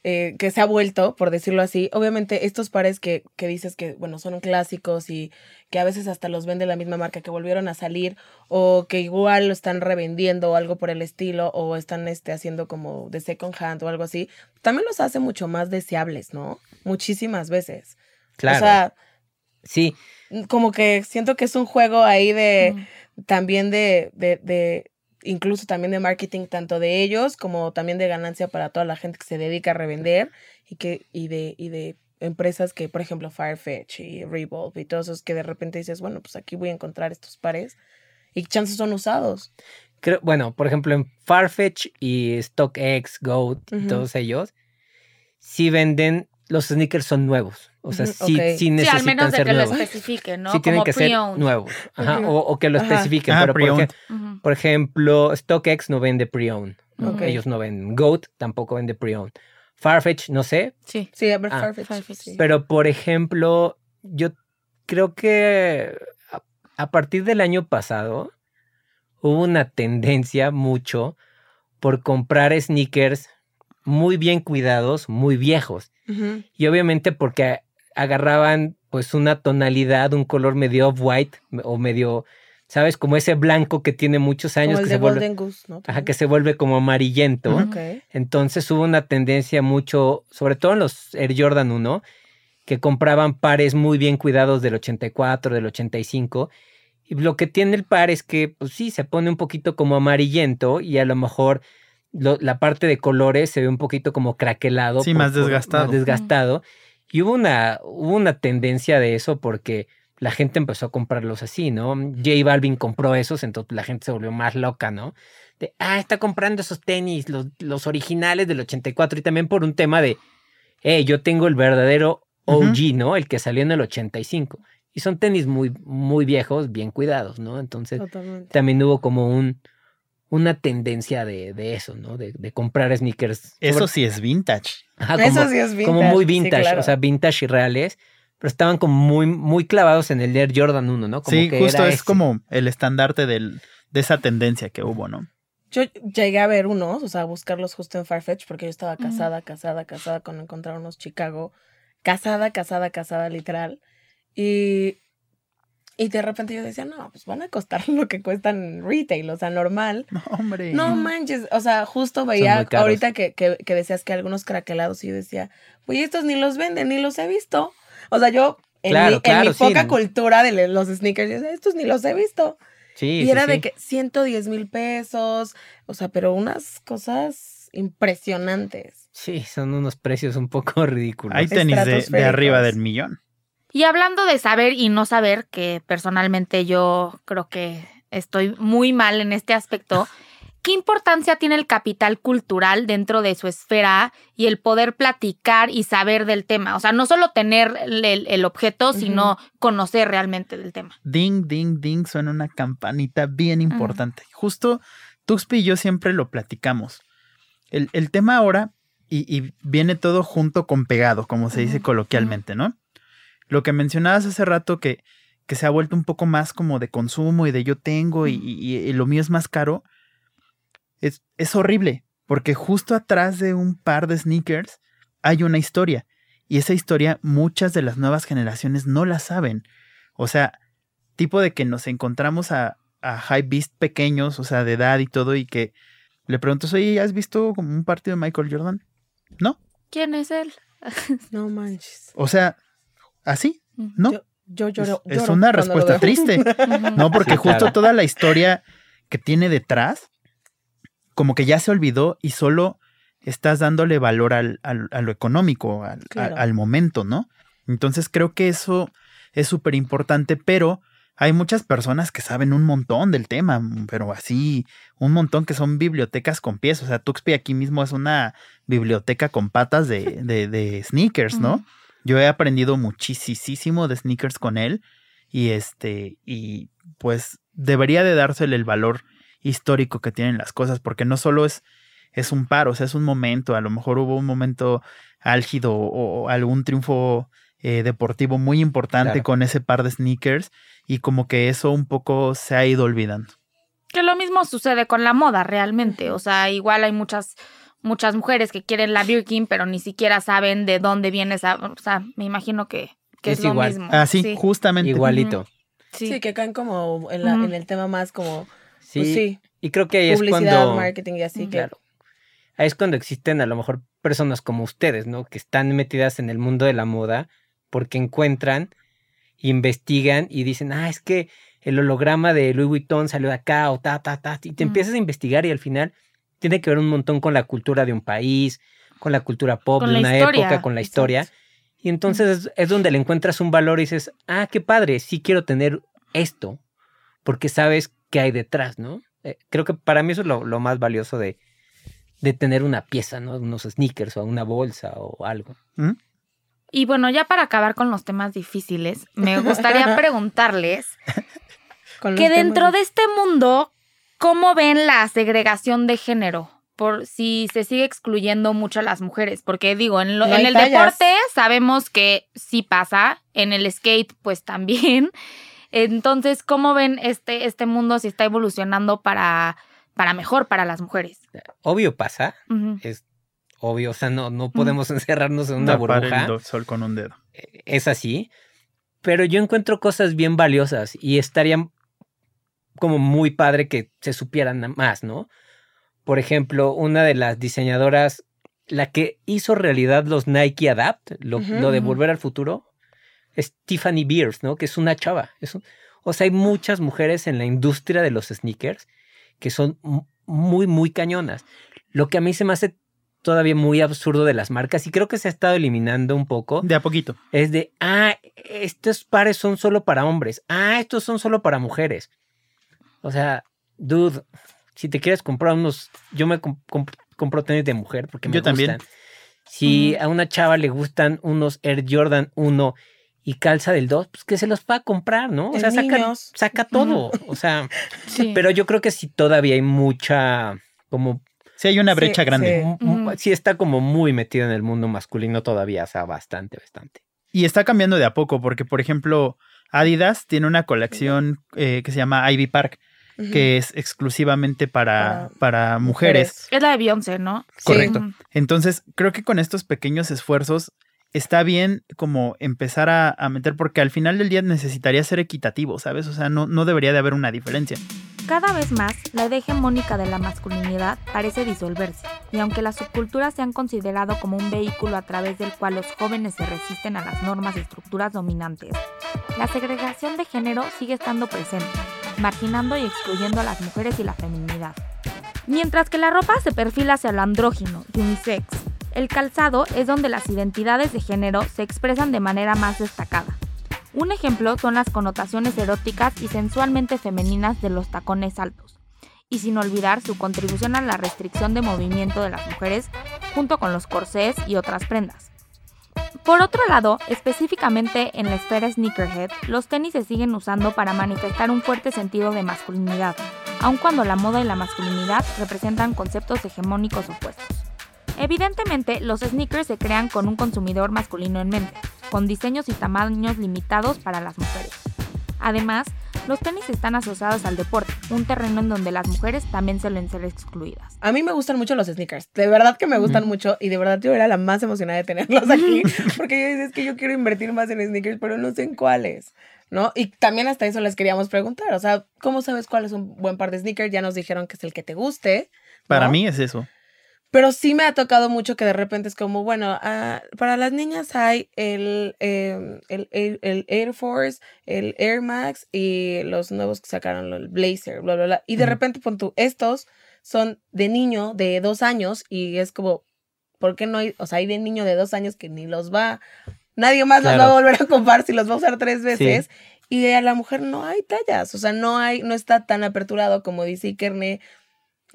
eh, que se ha vuelto, por decirlo así, obviamente estos pares que, que dices que, bueno, son clásicos y que a veces hasta los vende la misma marca que volvieron a salir o que igual lo están revendiendo o algo por el estilo o están este, haciendo como de second hand o algo así, también los hace mucho más deseables, ¿no? Muchísimas veces. Claro. O sea, sí, como que siento que es un juego ahí de Mm. también de, de, de, incluso también de marketing, tanto de ellos como también de ganancia para toda la gente que se dedica a revender y que, y de, y de empresas que, por ejemplo, Farfetch y Revolve y todos esos que de repente dices, bueno, pues aquí voy a encontrar estos pares y chances son usados. creo, bueno, por ejemplo, en Farfetch y StockX, Goat y todos ellos, sí venden, los sneakers son nuevos. O sea, sí, ok. sí Sí, necesitan al menos de ser que lo nuevos. especifiquen, ¿no? Sí tienen Como que ser nuevos. Ajá, o, o que lo Ajá. especifiquen. Ah, pero por, ej- Ujú. por ejemplo, StockX no vende pre-owned. Ellos no venden. Goat tampoco vende pre-owned. Farfetch, no sé. Sí. Sí, a ver, Ah, Farfetch. Farfetch. sí. Pero, por ejemplo, yo creo que a, a partir del año pasado hubo una tendencia mucho por comprar sneakers muy bien cuidados, muy viejos. Y obviamente porque agarraban pues una tonalidad, un color medio off-white o medio, ¿sabes? Como ese blanco que tiene muchos años Como el que de se, vuelve, Golden Goose, ¿no? ajá, que se vuelve como amarillento. Entonces hubo una tendencia mucho, sobre todo en los Air Jordan 1, que compraban pares muy bien cuidados del 84, del 85. Y lo que tiene el par es que, pues sí, se pone un poquito como amarillento y a lo mejor lo- la parte de colores se ve un poquito como craquelado. Sí, más desgastado. más desgastado. Y hubo una, hubo una tendencia de eso porque la gente empezó a comprarlos así, ¿no? J Balvin compró esos, entonces la gente se volvió más loca, ¿no? De, ah, está comprando esos tenis, los, los originales del 84, y también por un tema de, eh, yo tengo el verdadero OG, ¿no? El que salió en el 85. Y son tenis muy, muy viejos, bien cuidados, ¿no? Entonces Totalmente. también hubo como un, una tendencia de, de eso, ¿no? De, de comprar sneakers. Eso sobre- sí es vintage. Ajá, como, Eso sí es vintage. como muy sí, vintage, claro. o sea, vintage y reales, pero estaban como muy, muy clavados en el Air Jordan 1, ¿no? Como sí, que justo era es ese. como el estandarte del, de esa tendencia que hubo, ¿no? Yo llegué a ver unos, o sea, a buscarlos justo en Farfetch, porque yo estaba casada, casada, casada con encontrar unos Chicago. Casada, casada, casada, literal. Y, y de repente yo decía, no, pues van a costar lo que cuestan retail, o sea, normal. No, hombre. No manches, o sea, justo veía ahorita que, que, que decías que algunos craquelados y yo decía, oye, estos ni los venden, ni los he visto. O sea, yo en, Claro, mi, en mi sí. poca cultura de los sneakers, yo decía, estos ni los he visto. Sí, Y sí, era de sí. que 110 mil pesos, o sea, pero unas cosas impresionantes. Sí, son unos precios un poco ridículos. Hay tenis de, arriba del millón. Y hablando de saber y no saber, que personalmente yo creo que estoy muy mal en este aspecto, ¿Qué importancia tiene el capital cultural dentro de su esfera y el poder platicar y saber del tema? O sea, no solo tener el, el objeto, sino conocer realmente del tema. Ding, ding, ding, suena una campanita bien importante. Justo Tuxpi y yo siempre lo platicamos. El, el tema ahora, y, y, viene todo junto con pegado, como se dice coloquialmente, ¿no? Lo que mencionabas hace rato que, que se ha vuelto un poco más como de consumo y de yo tengo y, y- y lo mío es más caro, es, es horrible, porque justo atrás de un par de sneakers hay una historia. Y esa historia muchas de las nuevas generaciones no la saben. O sea, tipo de que nos encontramos a, a high beast pequeños, o sea, de edad y todo, y que le pregunto, oye, ¿has visto como un partido de Michael Jordan? No. ¿Quién es él? No manches. O sea, así, ¿no? Yo, yo Es- lloro. es, lloro una respuesta triste. No, porque Sí, justo claro. toda la historia que tiene detrás, como que ya se olvidó y solo estás dándole valor al, al- a lo económico, al, Claro. a- al momento, ¿no? Entonces creo que eso es súper importante, pero hay muchas personas que saben un montón del tema, pero así, un montón que son bibliotecas con pies. O sea, Tuxpi aquí mismo es una biblioteca con patas de, de, de sneakers, ¿no? Yo he aprendido muchísimo de sneakers con él y este y pues debería de dársele el valor histórico que tienen las cosas porque no solo es es un par, o sea, es un momento, a lo mejor hubo un momento álgido o, o algún triunfo eh, deportivo muy importante Claro. con ese par de sneakers y como que eso un poco se ha ido olvidando. Que lo mismo sucede con la moda realmente. O sea, igual hay muchas, muchas mujeres que quieren la Birkin, pero ni siquiera saben de dónde viene esa. O sea, me imagino que, que es, Es lo igual. mismo. Así, sí. justamente. Igualito. Sí. Sí, que caen como en, la- en el tema más como, Sí. pues sí, Y creo que ahí es publicidad, cuando. marketing y así. que Claro. Ahí es cuando existen a lo mejor personas como ustedes, ¿no? Que están metidas en el mundo de la moda porque encuentran, investigan y dicen, ah, es que el holograma de Louis Vuitton salió de acá o ta, ta, ta. Y te empiezas a investigar y al final tiene que ver un montón con la cultura de un país, con la cultura pop Con de la una historia, época, con la historia. exacto. Y entonces es, es donde le encuentras un valor y dices, ah, qué padre, sí quiero tener esto, porque sabes qué hay detrás, ¿no? Eh, creo que para mí eso es lo, lo más valioso de, de tener una pieza, ¿no? Unos sneakers o una bolsa o algo. ¿Mm? Y bueno, ya para acabar con los temas difíciles, me gustaría preguntarles que dentro de- de este mundo, ¿cómo ven la segregación de género? Por si se sigue excluyendo mucho a las mujeres. Porque digo, en, lo- No en hay el tallas. deporte sabemos que sí pasa, en el skate pues también. Entonces, ¿cómo ven este, este mundo si está evolucionando para, para mejor para las mujeres? Obvio pasa, es obvio, o sea, no, no podemos encerrarnos en una Tapar burbuja. el sol con un dedo. es así, pero yo encuentro cosas bien valiosas y estaría como muy padre que se supieran más, ¿no? Por ejemplo, una de las diseñadoras, la que hizo realidad los Nike Adapt, lo, de. Volver al Futuro, es Tiffany Beers, ¿no? Que es una chava. es un- o sea, hay muchas mujeres en la industria de los sneakers que son mu- muy, muy cañonas. Lo que a mí se me hace todavía muy absurdo de las marcas y creo que se ha estado eliminando un poco De a poquito. es de, ah, estos pares son solo para hombres, ah, estos son solo para mujeres. O sea, dude, si te quieres comprar unos, yo me comp- comp- compro tenis de mujer porque me Yo también. gustan. Si a una chava le gustan unos Air Jordan 1 y calza del 2, pues que se los va a comprar, ¿no? O sea, saca, niños. saca todo. O sea, Sí. pero yo creo que sí todavía hay mucha, como, Sí, hay una Sí, brecha grande. sí. mu- Ujú. sí está como muy metido en el mundo masculino todavía, o sea, bastante, bastante. Y está cambiando de a poco, porque, por ejemplo, Adidas tiene una colección eh, que se llama Ivy Park, Que es exclusivamente para, para mujeres. Es la de Beyoncé, ¿no? Correcto. Entonces, creo que con estos pequeños esfuerzos está bien como empezar a, a meter, porque al final del día necesitaría ser equitativo, ¿sabes? O sea, no, no debería de haber una diferencia. Cada vez más, la idea hegemónica de la masculinidad parece disolverse, y aunque las subculturas se han considerado como un vehículo a través del cual los jóvenes se resisten a las normas y estructuras dominantes, la segregación de género sigue estando presente, marginando y excluyendo a las mujeres y la feminidad. Mientras que la ropa se perfila hacia lo andrógino y unisex, el calzado es donde las identidades de género se expresan de manera más destacada. Un ejemplo son las connotaciones eróticas y sensualmente femeninas de los tacones altos. y sin olvidar su contribución a la restricción de movimiento de las mujeres junto con los corsés y otras prendas. Por otro lado, específicamente en la esfera sneakerhead, los tenis se siguen usando para manifestar un fuerte sentido de masculinidad, aun cuando la moda y la masculinidad representan conceptos hegemónicos opuestos. Evidentemente, los sneakers se crean con un consumidor masculino en mente, con diseños y tamaños limitados para las mujeres. Además, los tenis están asociados al deporte, un terreno en donde las mujeres también suelen ser excluidas. A mí me gustan mucho los sneakers, de verdad que me gustan mucho y de verdad yo era la más emocionada de tenerlos aquí, porque yo decía, es que yo quiero invertir más en sneakers, pero no sé en cuáles, ¿no? Y también hasta eso les queríamos preguntar, o sea, ¿cómo sabes cuál es un buen par de sneakers? Ya nos dijeron que es el que te guste. Para mí es eso. Pero sí me ha tocado mucho que de repente es como, bueno, ah, para las niñas hay el, em, el, el- el Air Force, el Air Max y los nuevos que sacaron, el Blazer, bla, bla, bla. Y de repente, pon tú, estos son de niño de dos años y es como, ¿por qué no hay? O sea, hay de niño de dos años que ni los va, nadie más los va a volver a comprar si los va a usar tres veces. Y a la mujer no hay tallas, o sea, no hay, no está tan aperturado como dice Ikerne,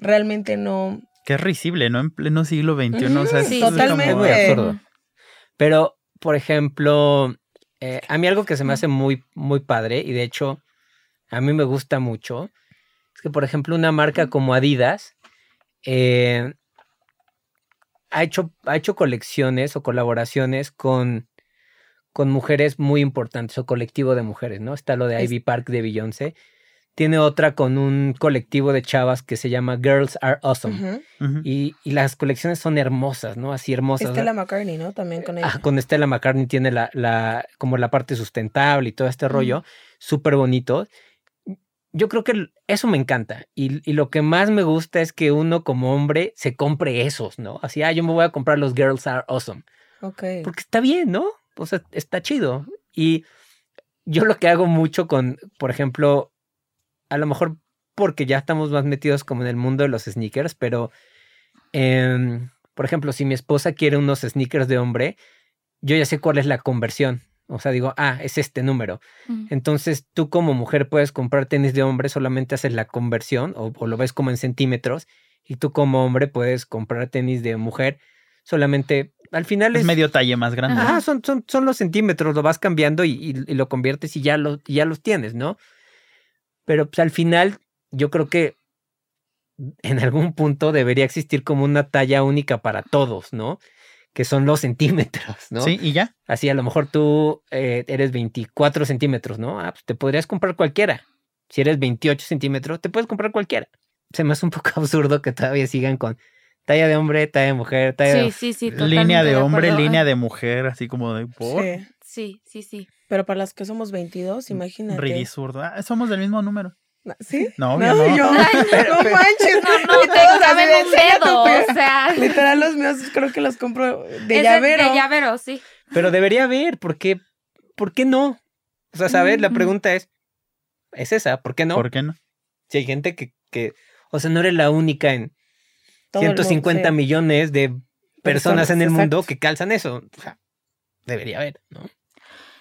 realmente no, Que es risible, ¿no? En pleno siglo XXI. o sea, sí, totalmente. Es muy absurdo. Pero, por ejemplo, eh, a mí algo que se me hace muy, muy padre, y de hecho, a mí me gusta mucho, es que, por ejemplo, una marca como Adidas eh, ha, hecho, ha hecho colecciones o colaboraciones con, con mujeres muy importantes o colectivo de mujeres, ¿no? Está lo de Ivy Park de Beyoncé. Tiene otra con un colectivo de chavas que se llama Girls Are Awesome. Ujú. Ujú. Y, y las colecciones son hermosas, ¿no? Así hermosas. Estela McCartney, ¿no? También con ella. Ah, con Stella McCartney tiene la, la, como la parte sustentable y todo este rollo, súper bonito. Yo creo que eso me encanta. Y, y lo que más me gusta es que uno como hombre se compre esos, ¿no? Así, ah, yo me voy a comprar los Girls Are Awesome. Ok. Porque está bien, ¿no? O sea, está chido. Y yo lo que hago mucho con, por ejemplo, a lo mejor porque ya estamos más metidos como en el mundo de los sneakers, pero, em, por ejemplo, si mi esposa quiere unos sneakers de hombre, yo ya sé cuál es la conversión. O sea, digo, ah, es este número. Mm. Entonces, tú como mujer puedes comprar tenis de hombre, solamente haces la conversión o, o lo ves como en centímetros. Y tú como hombre puedes comprar tenis de mujer, solamente al final Es es, medio talle más grande. Ah, son, son, son los centímetros, lo vas cambiando y, y- y lo conviertes y ya, lo, y ya los tienes, ¿no? Pero pues, al final, yo creo que en algún punto debería existir como una talla única para todos, ¿no? Que son los centímetros, ¿no? Sí, y ya. Así a lo mejor tú eh, eres 24 centímetros, ¿no? Ah, pues te podrías comprar cualquiera. Si eres 28 centímetros, te puedes comprar cualquiera. Se me hace un poco absurdo que todavía sigan con talla de hombre, talla de mujer, talla de... Sí, sí, sí. línea de hombre, línea de mujer, así como de por. Sí. Sí, sí, sí. Pero para las que somos 22, imagínate. Ridículo. Ah, somos del mismo número. ¿Sí? No, obvio no. yo. no manches. No, no, te caben un "Enseña tu dedo, pie". o sea. Literal, los míos creo que los compro de es llavero. De llavero, sí. Pero debería haber, ¿por qué, ¿por qué no? O sea, ¿sabes? La Ujú. pregunta es, es esa, ¿por qué no? ¿Por qué no? Si hay gente que, que, o sea, no eres la única en Todo el mundo, 150 sí. millones de personas Personas, en el mundo exacto. que calzan eso. O sea, debería haber, ¿no?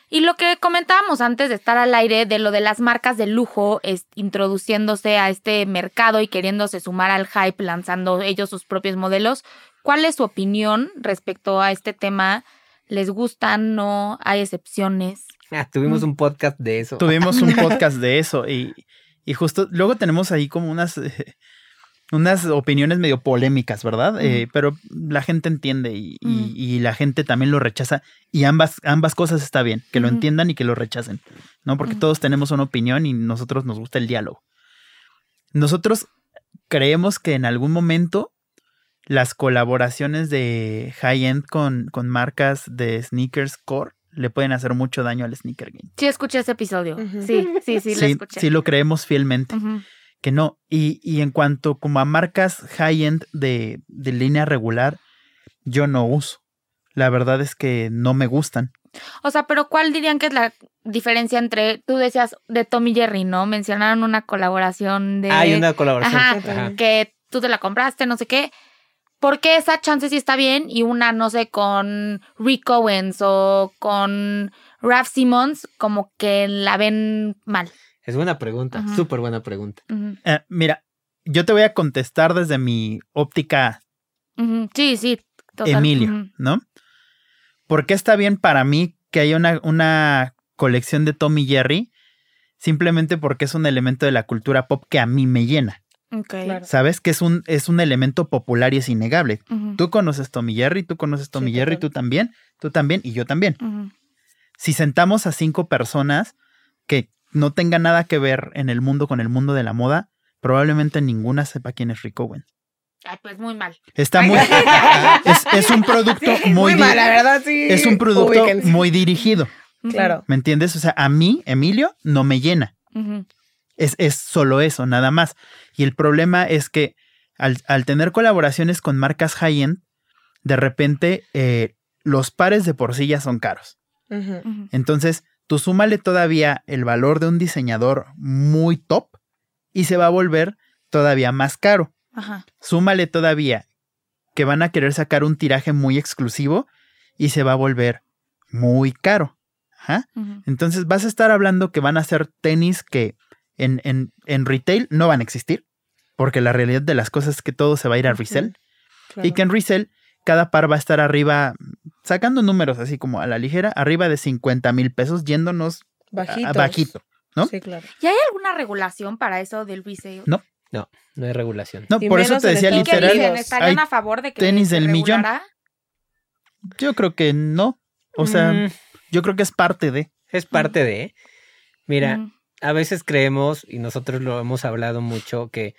Y lo que comentábamos antes de estar al aire de lo de las marcas de lujo es, introduciéndose a este mercado y queriéndose sumar al hype, lanzando ellos sus propios modelos. ¿Cuál es su opinión respecto a este tema? ¿Les gustan? ¿No? ¿Hay excepciones? Ah, tuvimos Mm. un podcast de eso. Tuvimos un podcast de eso y, y justo luego tenemos ahí como unas, eh, unas opiniones medio polémicas, ¿verdad? Eh, pero la gente entiende y, Mm. y la gente también lo rechaza y ambas, ambas cosas está bien, que lo entiendan y que lo rechacen, ¿no? Porque Ujú. todos tenemos una opinión y nosotros nos gusta el diálogo. Nosotros creemos que en algún momento las colaboraciones de high-end con, con marcas de sneakers core le pueden hacer mucho daño al sneaker game. Sí, escuché ese episodio. Sí, sí, sí, lo escuché. sí lo creemos fielmente, Ujú. Que no. Y, y en cuanto como a marcas high-end de, de línea regular, yo no uso. La verdad es que no me gustan. O sea, pero ¿cuál dirían que es la diferencia entre, tú decías de Tommy Jerry, ¿no? Mencionaron una colaboración de... Hay una colaboración. Ajá, Ajá. que tú te la compraste, no sé qué. ¿Por qué esa chance sí está bien y una, no sé, con Rick Owens o con Raf Simmons como que la ven mal? Es buena pregunta, súper buena pregunta. Eh, mira, yo te voy a contestar desde mi óptica Sí, sí. total. Emilio. ¿no? ¿Por qué está bien para mí que haya una, una colección de Tommy Jerry? Simplemente porque es un elemento de la cultura pop que a mí me llena. Ok. Claro. ¿Sabes? Que es un, es un elemento popular y es innegable. Tú conoces Tommy Jerry, tú conoces Tommy Sí, Jerry, tú también, tú también y yo también. Si sentamos a cinco personas que no tengan nada que ver en el mundo con el mundo de la moda, probablemente ninguna sepa quién es Rick Owen. Ay, pues muy mal. Está muy... es, es un producto Sí, muy... di- mal, la verdad, sí. es un producto Ubíquense. muy dirigido. Claro. ¿Me entiendes? O sea, a mí, Emilio, no me llena. Es, es solo eso, nada más. Y el problema es que al, al tener colaboraciones con marcas high-end, de repente eh, los pares de por sí ya son caros. Entonces, tú súmale todavía el valor de un diseñador muy top y se va a volver todavía más caro. Ajá. Súmale todavía que van a querer sacar un tiraje muy exclusivo y se va a volver muy caro. Ajá. Entonces vas a estar hablando que van a ser tenis que en, en, en retail no van a existir, porque la realidad de las cosas es que todo se va a ir a resell Claro. y que en resell cada par va a estar arriba, sacando números así como a la ligera, arriba de 50 mil pesos yéndonos a- a Bajitos. bajito. ¿no? Sí, claro. ¿Y hay alguna regulación para eso del resale? No. No hay regulación. No, Y por eso te decía ¿Y qué Estados literal, dicen? ¿Estarían hay a favor de que tenis del millón. yo creo que no. O sea, Mm, yo creo que es parte de. es parte de. Mira, Ujú. a veces creemos, y nosotros lo hemos hablado mucho, que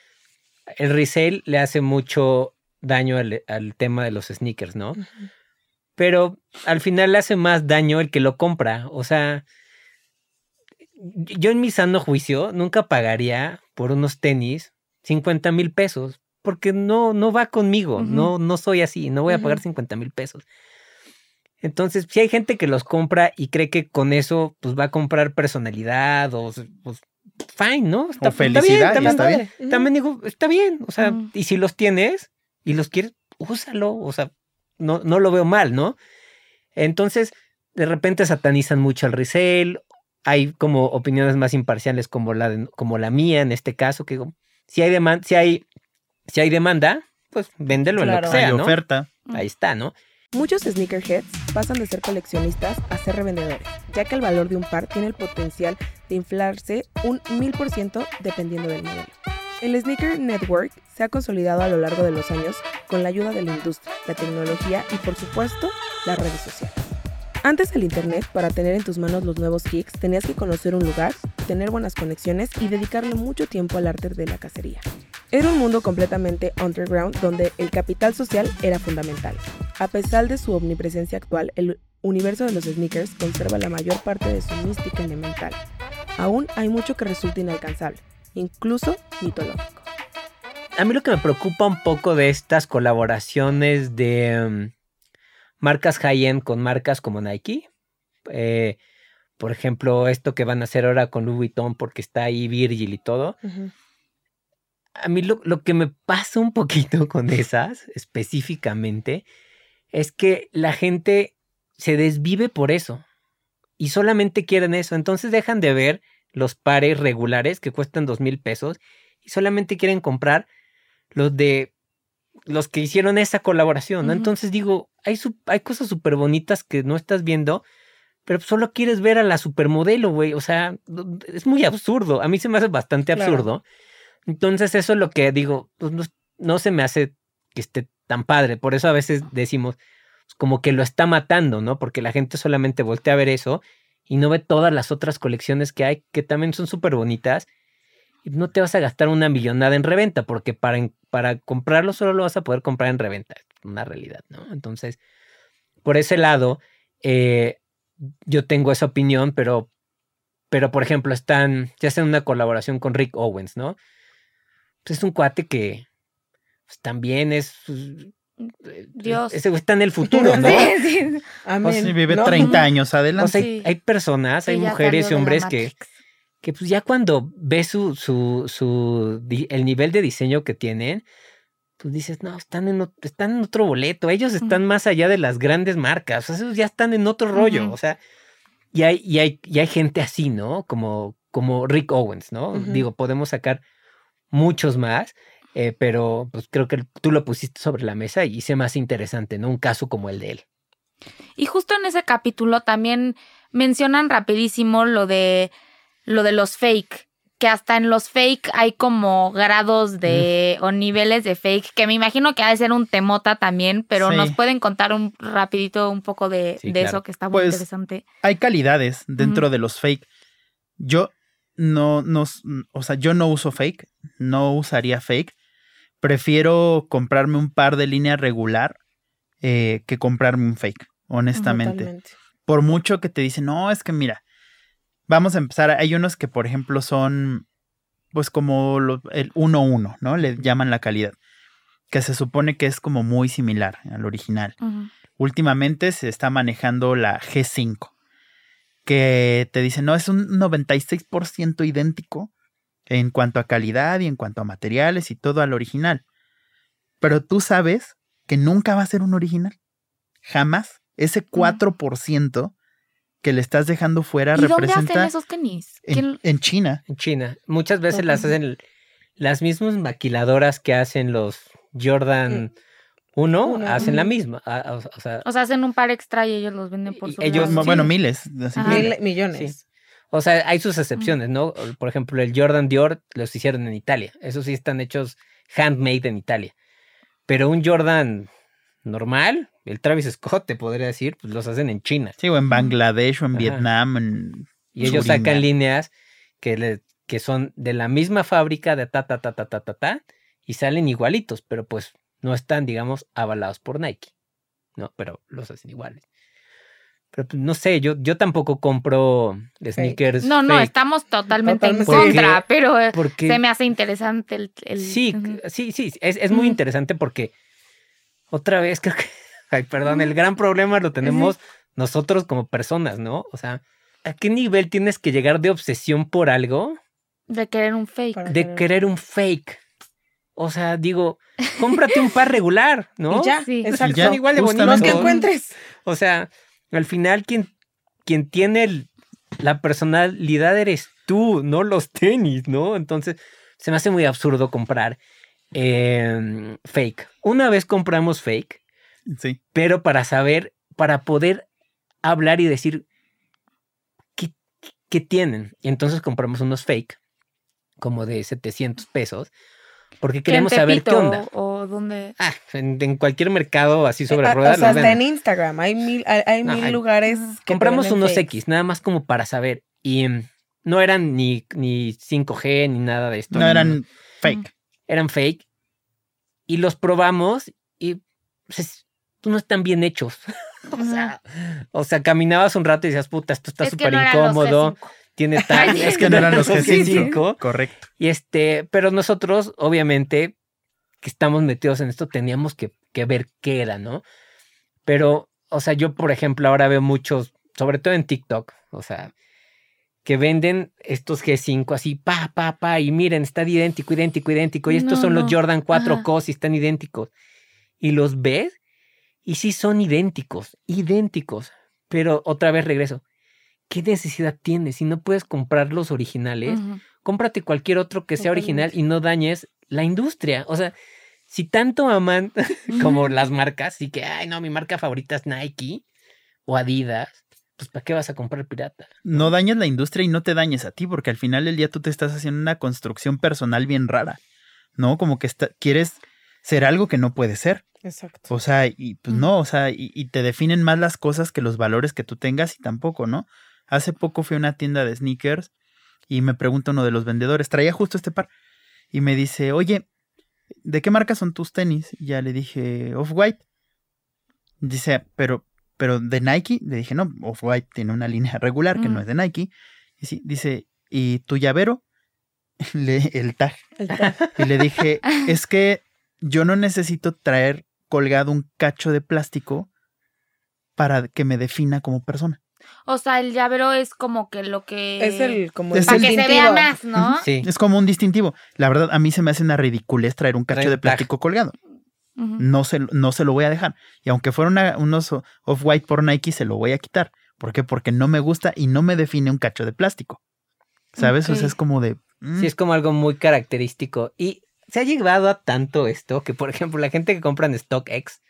el resale le hace mucho daño al, al tema de los sneakers, ¿no? Pero al final le hace más daño el que lo compra. O sea, yo en mi sano juicio nunca pagaría por unos tenis 50 mil pesos. Porque no, no va conmigo. No, no soy así. No voy a pagar Ujú. 50 mil pesos. Entonces, si hay gente que los compra y cree que con eso pues va a comprar personalidad o pues, fine, ¿no? Está, O felicidad, también, está bien. También digo, está bien. O sea, y si los tienes y los quieres, úsalo. O sea, no, no lo veo mal, ¿no? Entonces, de repente satanizan mucho el resale. Hay como opiniones más imparciales como la, de- como la mía en este caso, que digo, si hay, demanda, si hay, si hay demanda, pues véndelo en lo que Claro. sea, hay ¿no? oferta. Ahí está, ¿no? Muchos sneakerheads pasan de ser coleccionistas a ser revendedores, ya que el valor de un par tiene el potencial de inflarse un 1000% dependiendo del modelo. El Sneaker Network se ha consolidado a lo largo de los años con la ayuda de la industria, la tecnología y por supuesto las redes sociales. Antes del Internet, para tener en tus manos los nuevos kicks, tenías que conocer un lugar, tener buenas conexiones y dedicarle mucho tiempo al arte de la cacería. Era un mundo completamente underground donde el capital social era fundamental. A pesar de su omnipresencia actual, el universo de los sneakers conserva la mayor parte de su mística elemental. Aún hay mucho que resulta inalcanzable, incluso mitológico. A mí lo que me preocupa un poco de estas colaboraciones de um, marcas high-end con marcas como Nike, eh, por ejemplo, esto que van a hacer ahora con Louis Vuitton porque está ahí Virgil y todo, a mí lo, lo que me pasa un poquito con esas específicamente es que la gente se desvive por eso y solamente quieren eso. Entonces dejan de ver los pares regulares que cuestan dos mil pesos y solamente quieren comprar los de los que hicieron esa colaboración. ¿no? Entonces digo, hay, hay cosas súper bonitas que no estás viendo. Pero solo quieres ver a la supermodelo, güey. O sea, es muy absurdo. A mí se me hace bastante Claro. absurdo. Entonces, eso es lo que digo, pues, no, no se me hace que esté tan padre. Por eso a veces decimos, pues, como que lo está matando, ¿no? Porque la gente solamente voltea a ver eso y no ve todas las otras colecciones que hay, que también son súper bonitas. Y no te vas a gastar una millonada en reventa, porque para, en- para comprarlo solo lo vas a poder comprar en reventa. Una realidad, ¿no? Entonces, por ese lado, eh, yo tengo esa opinión, pero, pero por ejemplo, están, ya hacen una colaboración con Rick Owens, ¿no? Pues es un cuate que pues, también es. pues, Dios. Ese está en el futuro, ¿no? Sí, sí. Amén. Sí, vive ¿No? 30 años adelante. O sea, hay, hay personas, hay mujeres y hombres que, Matrix. Que pues ya cuando ves su, su, su, el nivel de diseño que tienen, pues dices, no, están en, ot- están en otro boleto, ellos están más allá de las grandes marcas, o sea, esos ya están en otro rollo, o sea, y hay, y hay, y hay gente así, ¿no? Como, como Rick Owens, ¿no? Digo, podemos sacar muchos más. Eh, pero pues creo que tú lo pusiste sobre la mesa y hice más interesante, ¿no? Un caso como el de él. Y justo en ese capítulo también mencionan rapidísimo lo de lo de los fake, que hasta en los fake hay como grados de o niveles de fake, que me imagino que ha de ser un temota también, pero Sí. nos pueden contar un rapidito un poco de, Sí, de claro. eso que está muy Pues, interesante. Hay calidades dentro de los fake. Yo no, no, s- o sea, yo no uso fake, no usaría fake. Prefiero comprarme un par de línea regular eh, que comprarme un fake, honestamente. Totalmente. por mucho que te dicen, no, es que mira, vamos a empezar. Hay unos que, por ejemplo, son pues como lo- el 1-1, ¿no? Le llaman la calidad, que se supone que es como muy similar al original. Últimamente se está manejando la G5, que te dice, no, es un 96% idéntico en cuanto a calidad y en cuanto a materiales y todo al original. Pero tú sabes que nunca va a ser un original. Jamás. Ese 4% que le estás dejando fuera ¿Y dónde hacen representa esos tenis? en, ¿Quién- en China. En China. Muchas veces las hacen las mismas maquiladoras que hacen los Jordan 1, Uno, hacen la misma. Ah, O, o sea, O sea, hacen un par extra y ellos los venden por su ellos- lado. Bueno, miles. Mil millones. o sea, hay sus excepciones, ¿no? Por ejemplo, el Jordan Dior los hicieron en Italia. Esos sí están hechos handmade en Italia. Pero un Jordan normal, el Travis Scott, te podría decir, pues los hacen en China. Sí, o en Bangladesh o en Ajá. Vietnam. en Y ellos Surinam. sacan líneas que, le- que son de la misma fábrica de ta, ta, ta, ta, ta, ta, ta, y salen igualitos, pero pues no están, digamos, avalados por Nike. No, pero los hacen iguales. Pero pues, no sé, yo, yo tampoco compro sneakers. No, no, fake, estamos totalmente en contra, pero eh, porque se me hace interesante el... el- Sí, sí, sí, es, es muy interesante porque otra vez creo que, perdón, el gran problema lo tenemos nosotros como personas, ¿no? O sea, ¿a qué nivel tienes que llegar de obsesión por algo? de querer un fake. Para de querer un fake. O sea, digo, cómprate un par regular, ¿no? Y ya, Sí. exacto. Y ya, Son igual de. Los que bonitos. encuentres. O sea, al final quien, quien tiene el- la personalidad eres tú, no los tenis, ¿no? Entonces, se me hace muy absurdo comprar em, fake. Una vez compramos fake, Sí. pero para saber, para poder hablar y decir qué, qué tienen. Y entonces compramos unos fake, como de 700 pesos, porque ¿Que en queremos saber qué onda. O, o dónde... Ah, en, en cualquier mercado así sobre Eh, ruedas. o sea, hasta en. Instagram. Hay mil, hay, hay No, mil hay- lugares. que Compramos unos fakes. X, nada más como para saber. Y em, no eran ni, ni 5G ni nada de esto. No eran fake. Eran fake. Y los probamos y pues, no están bien hechos. o, sea, o sea, caminabas un rato y decías, puta, esto está Es que súper no los incómodo. G5. Tiene tal. Es que no eran los G5. G5. Correcto. Y este, pero nosotros, obviamente, que estamos metidos en esto, teníamos que, que ver qué era, ¿no? Pero, o sea, yo, por ejemplo, ahora veo muchos, sobre todo en TikTok, o sea, que venden estos G5 así, pa, pa, pa, y miren, están idéntico, idéntico, idéntico, y estos No, son los. Jordan 4 Ajá. Cos y están idénticos. Y los ves, y sí son idénticos, idénticos. Pero otra vez regreso. ¿Qué necesidad tienes? Si no puedes comprar los originales, Ujú. cómprate cualquier otro que sea original y no dañes la industria. O sea, si tanto aman como las marcas y que, ay, no, mi marca favorita es Nike o Adidas, pues ¿para qué vas a comprar pirata? No dañes la industria y no te dañes a ti, porque al final del día tú te estás haciendo una construcción personal bien rara, ¿no? Como que está- quieres ser algo que no puede ser. Exacto. O sea, y pues no, o sea, y, y te definen más las cosas que los valores que tú tengas y tampoco, ¿no? Hace poco fui a una tienda de sneakers y me pregunta uno de los vendedores, traía justo este par, y me dice, oye, ¿de qué marca son tus tenis? Y ya le dije, Off-White. Dice, pero, pero de Nike, le dije, no, Off-White tiene una línea regular que no Mm. es de Nike. Y sí, dice, ¿y tu llavero? Le, el tag. El tag. Y le dije, es que yo no necesito traer colgado un cacho de plástico para que me defina como persona. O sea, el llavero es como que lo que... Es el como Es el Para que se vea más, ¿no? Sí. Es como un distintivo. La verdad, a mí se me hace una ridiculez traer un cacho de tag. plástico colgado. No se, no se lo voy a dejar. Y aunque fuera una- unos off-white por Nike, se lo voy a quitar. ¿Por qué? Porque no me gusta y no me define un cacho de plástico. ¿Sabes? O sea, es como de... mm, Sí, es como algo muy característico. Y se ha llevado a tanto esto que, por ejemplo, la gente que compra en StockX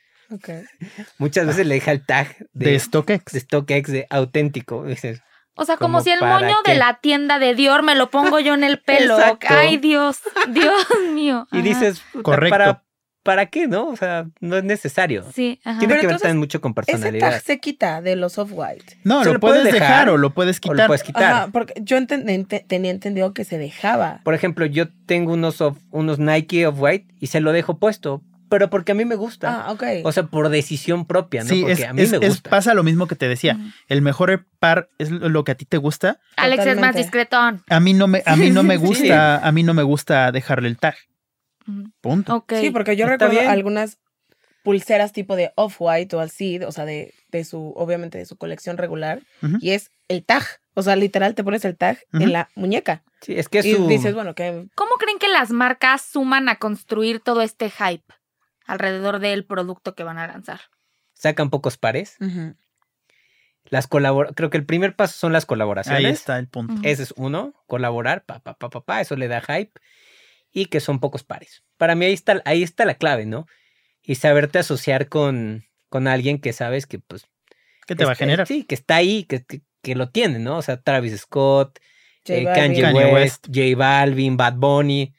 muchas veces le deja el tag De, de, StockX. de StockX de auténtico. Dices, O sea, como ¿Cómo si el moño qué? de la tienda de Dior me lo pongo yo en el pelo. Ay, Dios, Dios mío. y Ajá. dices, Correcto. ¿para, ¿para qué, no? O sea, no es necesario. Sí, ajá. Tiene Pero que ver entonces, también mucho con Ese personalidad. tag se quita de los off-white. No, lo, lo puedes puedes dejar, dejar o lo puedes O quitar. lo puedes quitar. Ajá, porque yo enten- tenía entendido que se dejaba. Por ejemplo, yo tengo unos, off- unos Nike Off-White y se lo dejo puesto, pero porque a mí me gusta. Ah, ok. O sea, por decisión propia, ¿no? Sí, porque es, a mí es- me es- gusta. pasa lo mismo que te decía. El mejor par es lo que a ti te gusta. Alex es más discretón. A mí no me, a mí no me Sí. gusta, a mí no me gusta dejarle el tag. Punto. Ok. Sí, porque yo Está recuerdo bien. algunas pulseras tipo de off-white o así, o sea, de, de su, obviamente de su colección regular, y es el tag. O sea, literal, te pones el tag en la muñeca. Sí, es que es Y su... dices, bueno, que ¿Cómo creen que las marcas suman a construir todo este hype alrededor del producto que van a lanzar? sacan pocos pares. Las colabor Creo que el primer paso son las colaboraciones. Ahí está el punto. Ese es uno, colaborar, pa, pa, pa, pa, pa, eso le da hype. Y que son pocos pares. Para mí ahí está, ahí está la clave, ¿no? Y saberte asociar con, con alguien que sabes que, pues. ¿Qué te va a está- generar? Sí, que está ahí, que, que, que lo tiene, ¿no? O sea, Travis Scott, J eh. Kanye, Kanye West, J Balvin, Bad Bunny.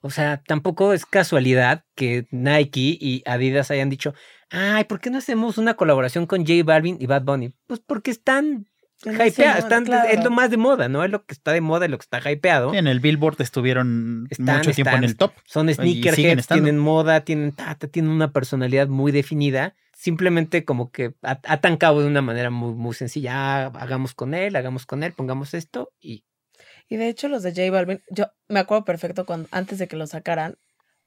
O sea, tampoco es casualidad que Nike y Adidas hayan dicho, ay, ¿por qué no hacemos una colaboración con J Balvin y Bad Bunny? Pues porque están Están, claro. es lo más de moda, ¿no? Es lo que está de moda y lo que está hypeado. Sí, En el Billboard estuvieron Están, mucho tiempo están, en el top. Son sneakerheads, tienen moda, tienen tata, tienen una personalidad muy definida. Simplemente como que at- atan cabo de una manera muy, muy sencilla. Ah, hagamos con él, hagamos con él, pongamos esto y Y de hecho, los de J Balvin, yo me acuerdo perfecto cuando antes de que lo sacaran,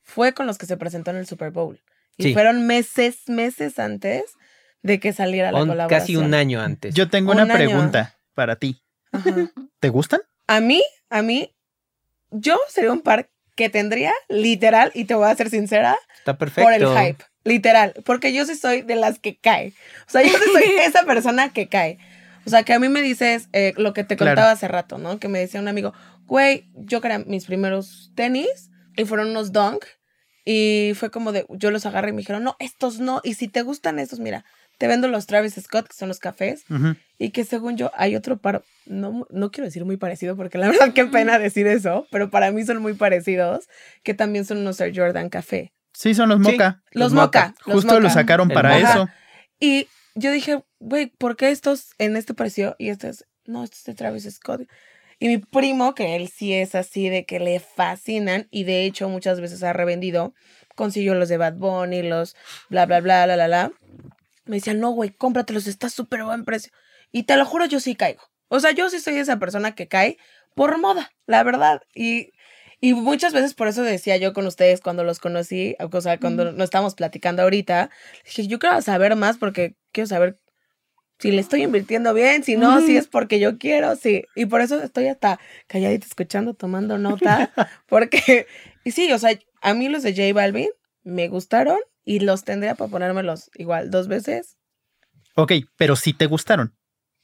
fue con los que se presentó en el Super Bowl. Y Sí. fueron meses, meses antes de que saliera la un- colaboración. casi un año antes. Yo tengo Un una año. pregunta para ti. Ajá. ¿Te gustan? A mí, a mí, yo sería un par que tendría, literal, y te voy a ser sincera, Está perfecto. por el hype. Literal. Porque yo sí soy de las que cae. O sea, yo sí soy esa persona que cae. O sea, que a mí me dices eh, lo que te Claro. contaba hace rato, ¿no? Que me decía un amigo, güey, yo quería mis primeros tenis y fueron unos dunk. Y fue como de, yo los agarré y me dijeron, no, estos no. Y si te gustan estos, mira, te vendo los Travis Scott, que son los cafés. Ujú. Y que según yo hay otro par, no, no quiero decir muy parecido porque la verdad qué pena decir eso, pero para mí son muy parecidos, que también son unos Air Jordan Café. Sí, son los Sí. Moca. Los, Los Moca. Moca. los Justo lo Moca. sacaron El para Moca. eso. Y yo dije, güey, ¿por qué estos en este precio y este es, no, este es de Travis Scott? Y mi primo, que él sí es así de que le fascinan y de hecho muchas veces ha revendido, consiguió los de Bad Bunny, los bla, bla, bla, la, la, la. Me decía, no, güey, cómpratelos, está súper buen precio. Y te lo juro, yo sí caigo. O sea, yo sí soy esa persona que cae por moda, la verdad. Y, y muchas veces por eso decía yo con ustedes cuando los conocí, o sea, cuando nos estamos platicando ahorita, dije, yo quiero saber más porque quiero saber si le estoy invirtiendo bien, si no, si es porque yo quiero, sí. Y por eso estoy hasta calladita escuchando, tomando nota, porque, y sí, o sea, a mí los de J Balvin me gustaron y los tendría para ponérmelos igual dos veces. Ok, pero sí te gustaron.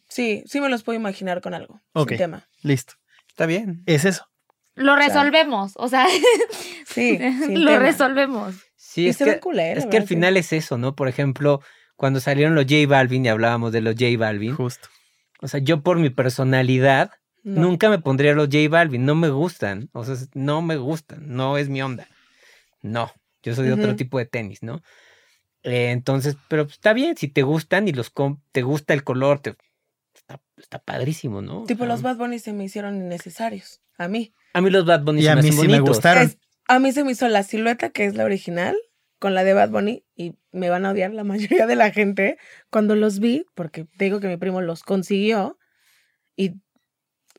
Sí, sí me los puedo imaginar con algo, Ok. sin tema. Listo. Está bien. Es eso. Lo resolvemos, o sea, Sí, lo tema. resolvemos. Sí, Y es se que, culé, es que al final es eso, ¿no? Por ejemplo, cuando salieron los J Balvin y hablábamos de los J Balvin, Justo. o sea, yo por mi personalidad No. nunca me pondría los J Balvin, no me gustan, o sea, no me gustan, no es mi onda. No, yo soy de otro Ujú. tipo de tenis, ¿no? Eh, entonces, pero pues, está bien, si te gustan y los te gusta el color, te, está, está padrísimo, ¿no? O Tipo, sea, los Bad Bunny se me hicieron innecesarios. A mí. A mí los Bad Bunny Y se a me mí hacen sí me gustaron. Es- a mí se me hizo la silueta, que es la original, con la de Bad Bunny, y me van a odiar la mayoría de la gente cuando los vi, porque te digo que mi primo los consiguió, y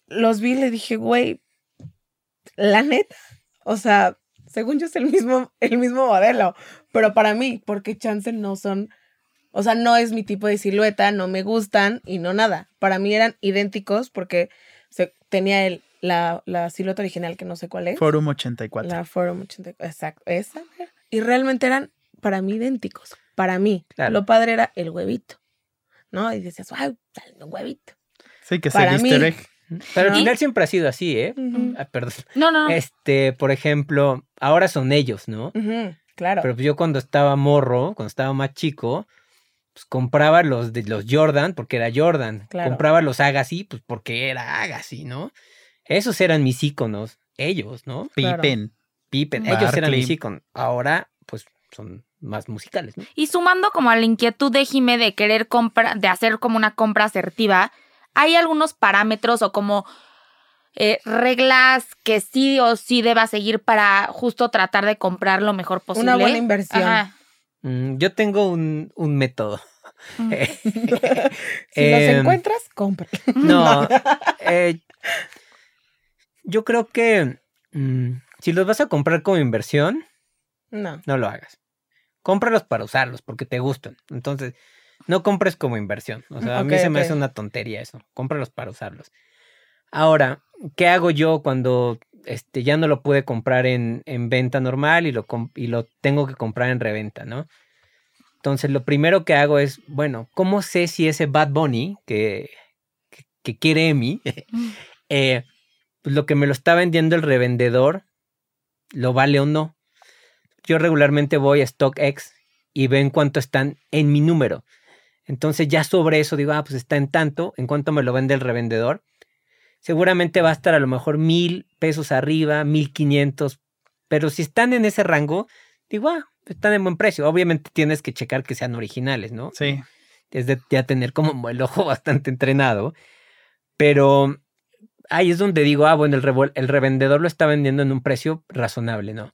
los vi y le dije, güey, la neta, o sea, según yo es el mismo, el mismo modelo, pero para mí, porque chance no son, o sea, no es mi tipo de silueta, no me gustan y no nada. Para mí eran idénticos porque se, tenía el, la, la silueta original que no sé cuál es. Forum 84. La Forum 84, exacto, esa. Y realmente eran para mí idénticos, para mí. Claro. Lo padre era el huevito, ¿no? Y decías, wow, sale un huevito. Sí, que para el mí-. Pero al final siempre ha sido así, ¿eh? Ah, perdón. No, no, no. Este, por ejemplo, ahora son ellos, ¿no? Claro. Pero yo cuando estaba morro, cuando estaba más chico, pues compraba los de los Jordan porque era Jordan. Claro. Compraba los Agassi, pues porque era Agassi, ¿no? Esos eran mis íconos, ellos, ¿no? Claro. Pippen. Pippen, ellos eran mis íconos. Ahora, pues son más musicales, ¿no? Y sumando como a la inquietud de Jime de querer comprar, de hacer como una compra asertiva, hay algunos parámetros o como eh, reglas que sí o sí deba seguir para justo tratar de comprar lo mejor posible. Una buena inversión. Ajá. Mm, yo tengo un, un método. Mm. Si los Em, encuentras, compra. No, eh, yo creo que mm, si los vas a comprar como inversión, No. no lo hagas. Cómpralos para usarlos, porque te gustan. Entonces, no compres como inversión. O sea, a mí se me hace una tontería eso. Cómpralos para usarlos. Ahora, ¿qué hago yo cuando este, ya no lo pude comprar en, en venta normal y lo, y lo tengo que comprar en reventa, ¿no? Entonces, lo primero que hago es, bueno, ¿cómo sé si ese Bad Bunny que, que, que quiere Emi, eh, pues lo que me lo está vendiendo el revendedor, lo vale o no? Yo regularmente voy a StockX y ven cuánto están en mi número. Entonces ya sobre eso digo, ah, pues está en tanto, en cuánto me lo vende el revendedor. Seguramente va a estar a lo mejor mil pesos arriba, mil quinientos, pero si están en ese rango, digo, ah, están en buen precio. Obviamente tienes que checar que sean originales, ¿no? Sí. es de ya tener como el ojo bastante entrenado. Pero ahí es donde digo, ah, bueno, el, el revendedor lo está vendiendo en un precio razonable, ¿no?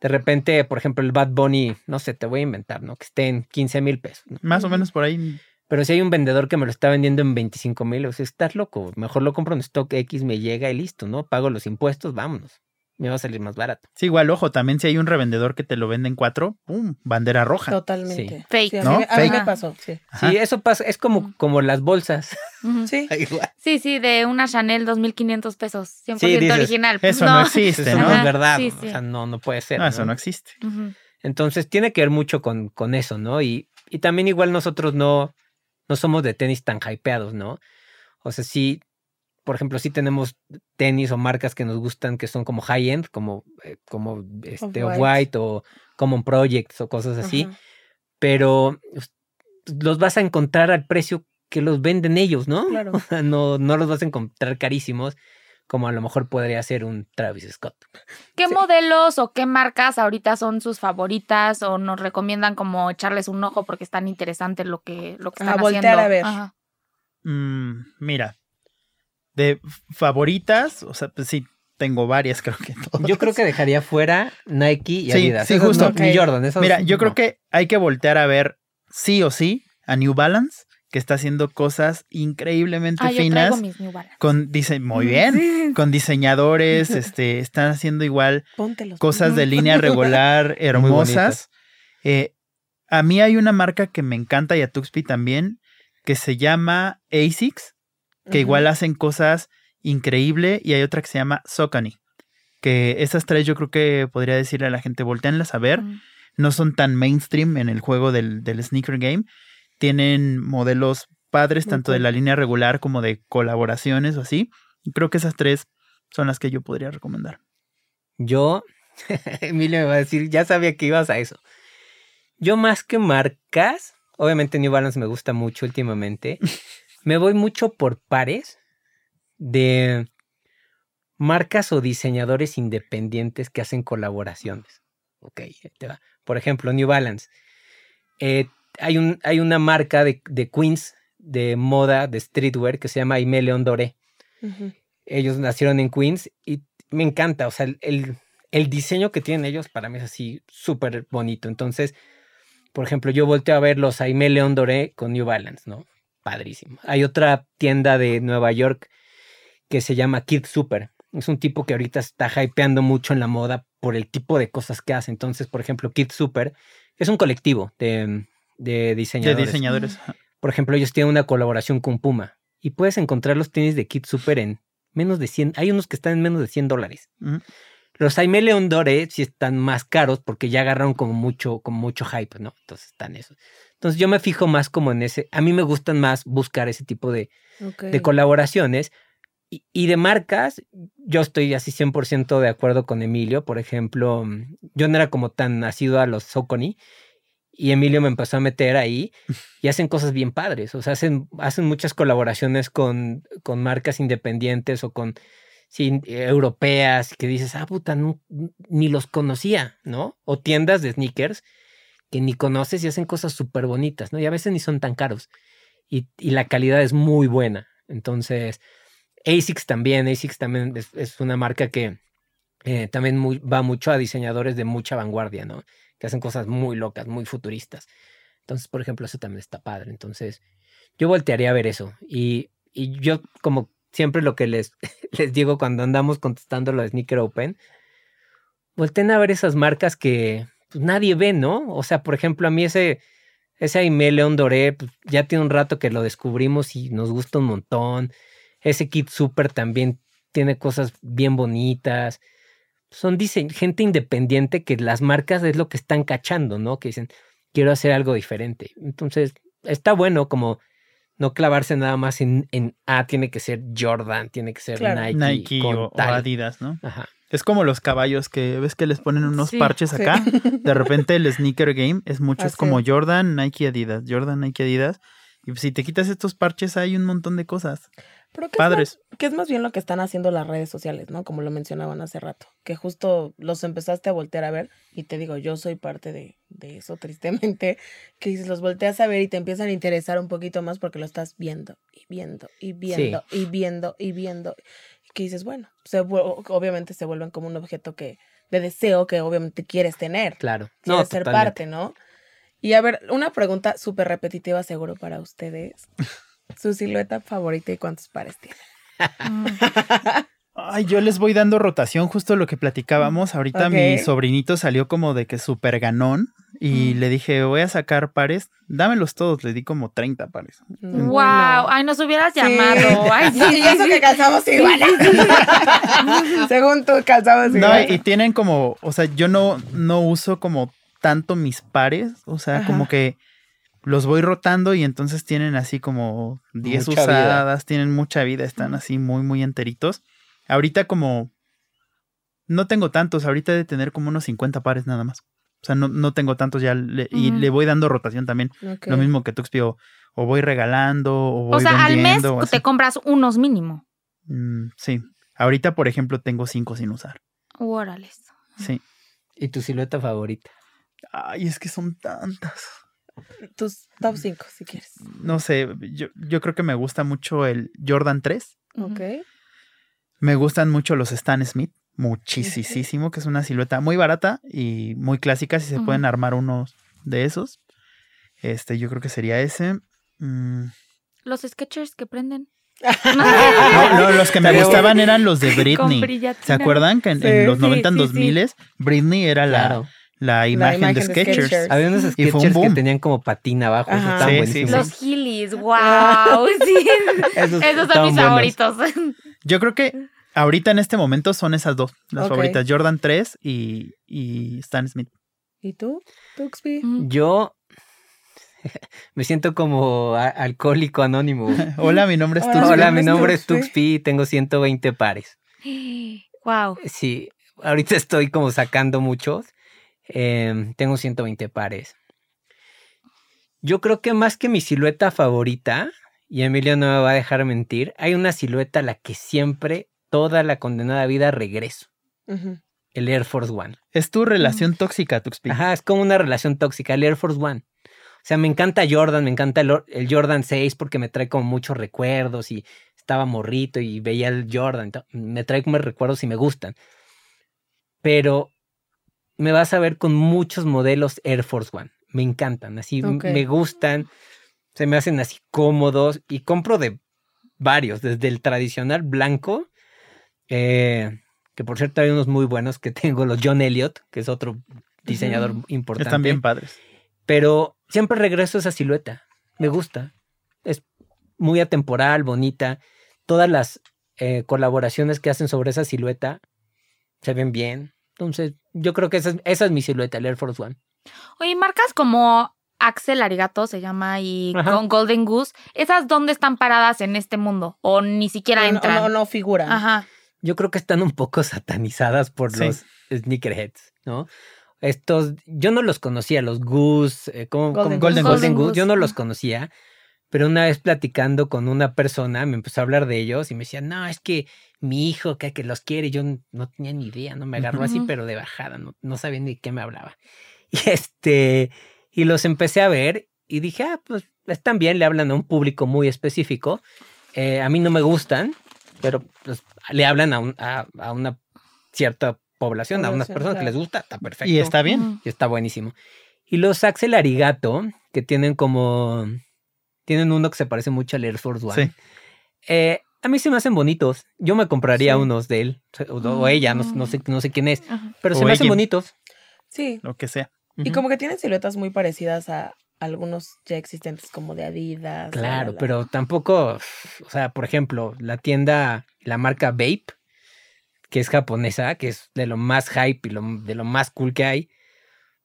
De repente, por ejemplo, el Bad Bunny, no sé, te voy a inventar, ¿no? Que esté en 15 mil pesos. ¿no? Más o menos por ahí. Pero si hay un vendedor que me lo está vendiendo en 25 mil, o sea, estás loco. Mejor lo compro en stock X, me llega y listo, ¿no? Pago los impuestos, vámonos. Me va a salir más barato. Sí, igual, ojo, también si hay un revendedor que te lo vende en cuatro, ¡pum! Bandera roja. Totalmente. Fake. Sí, a, ¿No? mí, a mí Fake. me pasó, sí. Ajá. Sí, eso pasa, es como, como las bolsas. Sí. Igual. Sí, sí, de una Chanel 2.500 pesos, 100% Sí, dices, original. Eso no, existe, Eso ¿no? es verdad. sí, ¿no? sí. O sea, no, no puede ser. No, eso ¿no? no existe. Entonces tiene que ver mucho con, con eso, ¿no? Y, y también igual nosotros no, no somos de tenis tan hypeados, ¿no? O sea, sí, por ejemplo, sí tenemos tenis o marcas que nos gustan que son como high-end, como, eh, como este, Off-White. White o Common Projects o cosas así, Ajá. pero pues, los vas a encontrar al precio que los venden ellos, ¿no? Claro. O sea, no, no los vas a encontrar carísimos como a lo mejor podría ser un Travis Scott. ¿Qué Sí. modelos o qué marcas ahorita son sus favoritas o nos recomiendan como echarles un ojo porque están interesantes lo que, lo que Ajá, están voltear haciendo? a ver. Ajá. Mm, mira, de favoritas, o sea, pues sí, tengo varias, creo que todas. Yo creo que dejaría fuera Nike y Sí, Adidas. sí, Esos justo. no- ni Ok. Jordan. esos Mira, yo creo que hay que voltear a ver sí o sí a New Balance, que está haciendo cosas increíblemente Ah, yo finas. traigo mis New Balance. Con dise muy bien, con diseñadores, este, están haciendo igual Póntelos. cosas de línea regular hermosas. Eh, a mí hay una marca que me encanta y a Tuxpi también, que se llama ASICS, que igual hacen cosas increíble y hay otra que se llama Socony. Que esas tres yo creo que podría decirle a la gente, volteanlas a ver. No son tan mainstream en el juego del, del sneaker game. Tienen modelos padres, tanto de la línea regular como de colaboraciones o así. Creo que esas tres son las que yo podría recomendar. Yo, Emilio me va a decir, ya sabía que ibas a eso. Yo más que marcas, obviamente New Balance me gusta mucho últimamente, me voy mucho por pares de marcas o diseñadores independientes que hacen colaboraciones. Ok, te va. Por ejemplo, New Balance. Eh, hay, un, hay una marca de, de Queens de moda, de streetwear, que se llama Aimé León Doré ellos nacieron en Queens y me encanta, o sea, el, el, el diseño que tienen ellos para mí es así súper bonito. Entonces, por ejemplo, yo volteo a ver los Aimé León Doré con New Balance, ¿no? Padrísimo. Hay otra tienda de Nueva York que se llama Kid Super. Es un tipo que ahorita está hypeando mucho en la moda por el tipo de cosas que hace. Entonces, por ejemplo, Kid Super es un colectivo de, de De diseñadores. diseñadores. Por ejemplo, ellos tienen una colaboración con Puma y puedes encontrar los tenis de Kid Super en menos de 100. Hay unos que están en menos de 100 dólares. Los Aimé León Dore sí están más caros porque ya agarraron como mucho, como mucho hype, ¿no? Entonces están esos. Entonces yo me fijo más como en ese. A mí me gustan más buscar ese tipo de, de colaboraciones. Y, y de marcas, yo estoy así 100% de acuerdo con Emilio. Por ejemplo, yo no era como tan nacido a los Socony y Emilio me empezó a meter ahí y hacen cosas bien padres. O sea, hacen, hacen muchas colaboraciones con, con marcas independientes o con sí, europeas que dices, ah, puta, no, ni los conocía, ¿no? O tiendas de sneakers que ni conoces y hacen cosas súper bonitas, ¿no? Y a veces ni son tan caros. Y, la calidad es muy buena. Entonces, ASICS también, ASICS también es, una marca que eh, también va mucho a diseñadores de mucha vanguardia, ¿no? Que hacen cosas muy locas, muy futuristas. Entonces, por ejemplo, eso también está padre. Entonces, yo voltearía a ver eso. Y, y yo, como siempre lo que les, les digo cuando andamos contestando lo de Sneaker Open, volteen a ver esas marcas que pues, nadie ve, ¿no? O sea, por ejemplo, a mí ese, ese Aimé León Doré, pues, ya tiene un rato que lo descubrimos y nos gusta un montón. Ese Kit Super también tiene cosas bien bonitas. Son dicen, gente independiente que las marcas es lo que están cachando, ¿no? Que dicen, quiero hacer algo diferente. Entonces, está bueno como no clavarse nada más en, en ah, tiene que ser Jordan, tiene que ser Claro. Nike. Nike con o, o. Adidas, ¿no? Ajá. Es como los caballos que ves que les ponen unos Sí, parches sí. acá. De repente el sneaker game es mucho, es como. Jordan, Nike, Adidas, Jordan, Nike, Adidas. Y si te quitas estos parches hay un montón de cosas. Pero que Padres. Es más, que es más bien lo que están haciendo las redes sociales, ¿no? Como lo mencionaban hace rato. Que justo los empezaste a voltear a ver. Y te digo, yo soy parte de, de eso, tristemente. Que dices, los volteas a ver y te empiezan a interesar un poquito más porque lo estás viendo y viendo y viendo y viendo y viendo. Que dices, bueno, se obviamente se vuelven como un objeto que de deseo que obviamente quieres tener. Claro. Quieres No, ser totalmente. parte, ¿no? Y a ver, una pregunta súper repetitiva seguro para ustedes. ¿Su silueta favorita y cuántos pares tiene? Mm. Ay, yo les voy dando rotación, justo lo que platicábamos. Ahorita mi sobrinito salió como de que súper ganón. Y Mm. le dije, voy a sacar pares. Dámelos todos. Le di como 30 pares. No, Wow, bueno. ay, nos hubieras Sí. llamado. Ay, sí, y eso sí, que calzamos igual. Según tú, calzamos No, igual. y tienen como, o sea, yo no, no uso como tanto mis pares. O sea, Ajá. como que los voy rotando y entonces tienen así como 10 Mucha vida. usadas, tienen mucha vida, están así muy, muy enteritos. Ahorita como no tengo tantos, ahorita he de tener como unos 50 pares nada más. O sea, no, no tengo tantos ya le- y le voy dando rotación también. Lo mismo que Tuxpi, o, o voy regalando, o voy O sea, al mes vendiendo. o así. te compras unos mínimo. Mm, sí. Ahorita, por ejemplo, tengo cinco sin usar. Órales. Sí. ¿Y tu silueta favorita? Ay, es que son tantas. Tus top 5, si quieres. No sé, yo, yo creo que me gusta mucho el Jordan 3. Ok. Me gustan mucho los Stan Smith, muchísimo, que es una silueta muy barata y muy clásica. Si se pueden armar unos de esos, este, yo creo que sería ese. Mm, Los Skechers que prenden. No, no, los que me gustaban eran los de Britney. ¿Se acuerdan que en, Sí, en los sí, 90 en sí, 2000 Britney era la, Claro. La imagen, imagen de de Skechers? Skechers. Había unos Y fue un sketchers que tenían como patina abajo. Sí, sí. Los Heelys, wow. Sí. Esos, Esos son mis buenos. favoritos. Yo creo que ahorita en este momento son esas dos, las favoritas, Jordan 3 y, y Stan Smith. ¿Y tú, Tuxby? Mm. Yo me siento como alcohólico anónimo. Hola, mi nombre es Hola, Tuxpi. Hola, mi mi nombre es. Tuxpi y tengo 120 pares. Wow. Sí, ahorita estoy como sacando muchos. Em, tengo 120 pares. Yo creo que más que mi silueta favorita, y Emilio no me va a dejar mentir, hay una silueta a la que siempre, toda la condenada vida, regreso. Ujú. El Air Force One. Es tu relación tóxica, Tuxpi. Ajá, es como una relación tóxica, el Air Force One. O sea, me encanta Jordan, me encanta el, el Jordan 6 porque me trae como muchos recuerdos y estaba morrito y veía el Jordan. Me trae como recuerdos y me gustan. Pero me vas a ver con muchos modelos Air Force One. Me encantan, así me gustan, se me hacen así cómodos y compro de varios, desde el tradicional blanco, eh, que por cierto hay unos muy buenos que tengo, los John Elliott, que es otro diseñador importante. Están bien padres. Pero siempre regreso a esa silueta. Me gusta. Es muy atemporal, bonita. Todas las eh, colaboraciones que hacen sobre esa silueta se ven bien. Entonces, yo creo que esa es, esa es mi silueta, el Air Force One. Oye, marcas como Axel Arigato se llama y Ajá. con Golden Goose, ¿esas dónde están paradas en este mundo? O ni siquiera No, entran. no, no figuran. Ajá. Yo creo que están un poco satanizadas por Sí. los sneakerheads, ¿no? Estos, yo no los conocía, los Goose, eh, ¿cómo- Golden cómo- Goose. Golden Golden Goose, yo no los ah. conocía, pero una vez platicando con una persona me empezó a hablar de ellos y me decía, no, es que mi hijo que, que los quiere, yo no tenía ni idea, no me agarró así, pero de bajada, no, no sabía ni de qué me hablaba. Y este, y los empecé a ver y dije, ah, pues están bien, le hablan a un público muy específico. Eh, a mí no me gustan, pero pues, le hablan a, un- a, a una cierta población, a unas personas que les gusta, está perfecto. Y está bien. Y está buenísimo. Y los Axel Arigato, que tienen como. Tienen uno que se parece mucho al Air Force One. Sí. Eh, a mí se me hacen bonitos. Yo me compraría Sí. unos de él. O, o ella, no, no sé, no sé quién es. Ajá. Pero O se me hacen bonitos. Sí. Lo que sea. Y como que tienen siluetas muy parecidas a algunos ya existentes, como de Adidas. la, Claro, la, la. pero tampoco. O sea, por ejemplo, la tienda, la marca Vape, que es japonesa, que es de lo más hype y lo- de lo más cool que hay.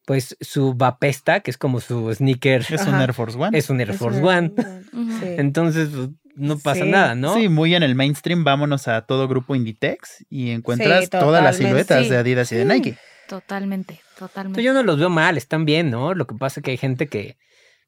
Pues su Vapesta, que es como su sneaker, Es un Ajá. Air Force One. es un Air Es Force One. Sí. Entonces, pues, no pasa Sí. nada, ¿no? Sí, muy en el mainstream. Vámonos a todo grupo Inditex y encuentras Sí, todas las siluetas sí. de Adidas y de. Nike. Totalmente, totalmente. Entonces, yo no los veo mal, están bien, ¿no? Lo que pasa es que hay gente que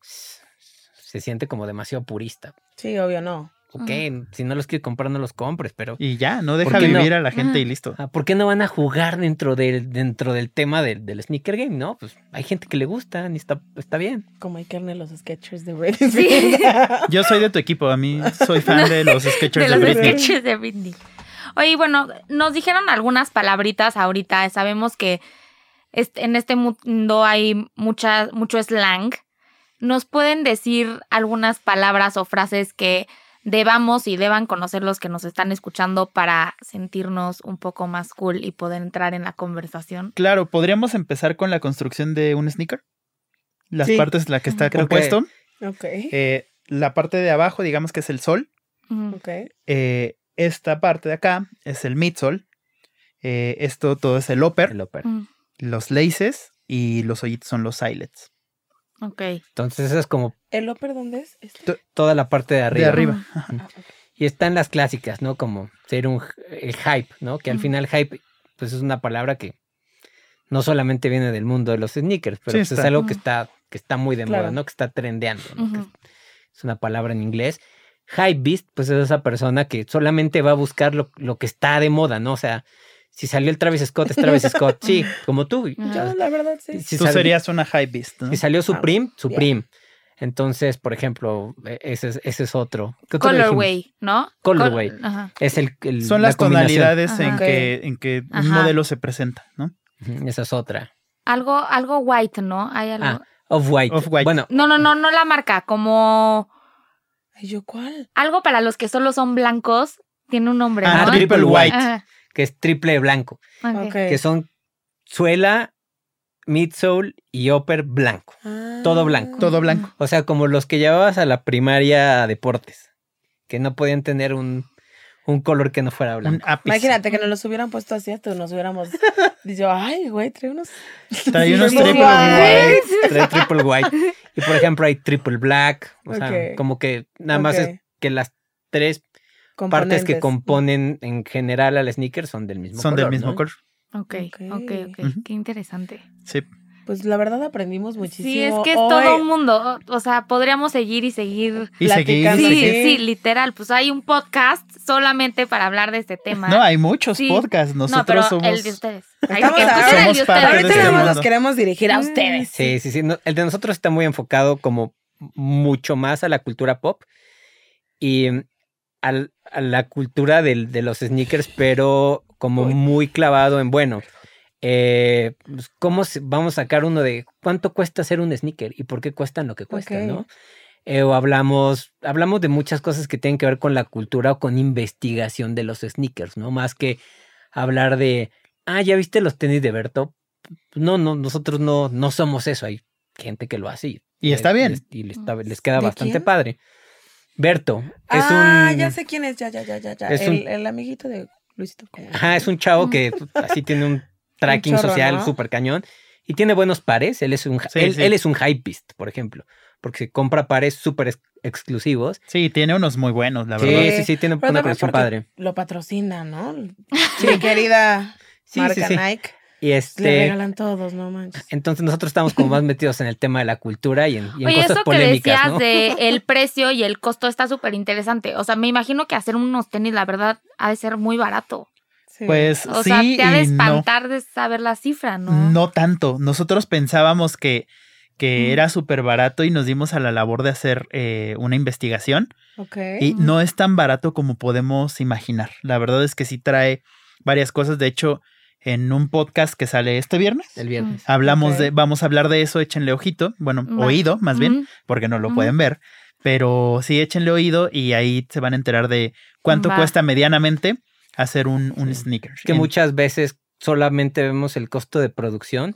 se siente como demasiado purista. Sí, obvio, no. Ok, si no los quieres comprar, no los compres, pero Y ya, no ¿Por deja no? vivir a la gente y listo. ah, ¿por qué no van a jugar dentro del, dentro del tema del, del sneaker game? No, pues hay gente que le gusta y está, está bien. Como hay carne los sketchers de Britney. Sí. Yo soy de tu equipo, a mí soy fan de los sketchers de de, los Britney. sketches de Britney. Oye, bueno, nos dijeron algunas palabritas ahorita. Sabemos que en este mundo hay mucha, mucho slang. ¿Nos pueden decir algunas palabras o frases que debamos y deban conocer los que nos están escuchando para sentirnos un poco más cool y poder entrar en la conversación? Claro, podríamos empezar con la construcción de un sneaker. Las Sí. partes en las que está Creo que- compuesto. ok. Eh, la parte de abajo, digamos que es el sol. Ujú. Ok. Eh, esta parte de acá es el midsole. Eh, esto todo es el upper. El upper. Los laces y los hoyitos son los eyelets. Ok. Entonces, esa es como ¿El upper dónde es? Este. toda la parte de arriba. De arriba. Ah, ok. Y están las clásicas, ¿no? Como ser un el hype, ¿no? Que al final hype, pues es una palabra que no solamente viene del mundo de los sneakers, pero Sí, pues, es algo que está, que está muy de moda. ¿no? Que está trendeando, ¿no? Que es una palabra en inglés. Hype beast, pues es esa persona que solamente va a buscar lo, lo que está de moda, ¿no? O sea, si salió el Travis Scott, es Travis Scott, sí, como tú. Yo, la verdad, sí. Si Tú serías una high beast, ¿no? si salió Supreme, ya. Supreme. Entonces, por ejemplo, e- ese es, ese es otro. Colorway, ¿no? Colorway. Col-. Es el, el- Son la las combinación. tonalidades en que, en que un modelo se presenta, ¿no? Esa es otra. Algo, algo white, ¿no? Hay algo. Ah, Off-White. Off-White. Bueno, No, no, no, no la marca, como ¿yo cuál? algo para los que solo son blancos, tiene un nombre, Ah, ¿no? triple white. Ajá, que es triple blanco. Que son suela, midsole y upper blanco. todo blanco. Todo blanco. O sea, como los que llevabas a la primaria a deportes. Que no podían tener un, un color que no fuera Un blanco. Imagínate que nos los hubieran puesto así, hasta nos hubiéramos. Dicho, ay, güey, trae unos. Trae unos triple white. Trae triple white. Y por ejemplo, hay triple black. O sea, como que nada más es que las tres partes que componen en general al sneaker son del mismo Son color. del mismo ¿no? color. Ok, ok, ok. Ujú. Qué interesante. Sí. Pues la verdad aprendimos muchísimo. Sí, es que es hoy. todo un mundo. O sea, podríamos seguir y seguir. Y seguir, y Platicando. Sí, seguir. sí, literal. Pues hay un podcast solamente para hablar de este tema. No, hay muchos Sí. podcasts. No, Nosotros pero somos. el de ustedes. Hay Estamos que a- somos parte de Ahorita este nada más mundo. los queremos dirigir a Mm. ustedes. Sí, sí, sí. no, el de nosotros está muy enfocado como mucho más a la cultura pop y al- a la cultura del- de los sneakers, pero como Uy. muy clavado en, bueno, eh, pues, ¿cómo se- vamos a sacar uno de cuánto cuesta hacer un sneaker y por qué cuestan lo que cuestan. ¿no? Eh, o hablamos, hablamos de muchas cosas que tienen que ver con la cultura o con investigación de los sneakers, ¿no? Más que hablar de, ah, ¿ya viste los tenis de Berto? No, no, nosotros no, no somos eso. Hay gente que lo hace y, Y está bien. les- y les, está- les queda ¿De bastante quién? padre. Berto es ah, un. ya sé quién es, ya, ya, ya, ya, ya. es el, un- el amiguito de Luisito. Comunica. Ajá, es un chavo que así tiene un tracking chorro, social ¿no? súper cañón. Y tiene buenos pares. Él es un, Sí, él, sí. él es un hypeist, por ejemplo. Porque se compra pares súper ex- exclusivos. Sí, tiene unos muy buenos, la Sí, verdad. sí, sí, tiene Pero una colección padre. Lo patrocina, ¿no? Mi querida Sí, marca sí, sí. Nike. Y Le este. regalan todos, no manches. Entonces nosotros estamos como más metidos en el tema de la cultura y en, y en Oye, cosas eso que polémicas, decías ¿no? de el precio y el costo está súper interesante. O sea, me imagino que hacer unos tenis, la verdad, ha de ser muy barato. Sí. Pues O sí sea, te ha de y no. espantar de saber la cifra, ¿no? No tanto. Nosotros pensábamos que, que Mm. era súper barato y nos dimos a la labor de hacer eh, una investigación. Ok. Y no es tan barato como podemos imaginar. La verdad es que sí trae varias cosas. De hecho, en un podcast que sale este viernes, El viernes. hablamos Ok. de, vamos a hablar de eso, échenle ojito, bueno, Va. oído más bien, porque no lo pueden ver. Pero sí, échenle oído y ahí se van a enterar de cuánto Va. cuesta medianamente hacer un, un Sí. sneaker. que En- muchas veces solamente vemos el costo de producción,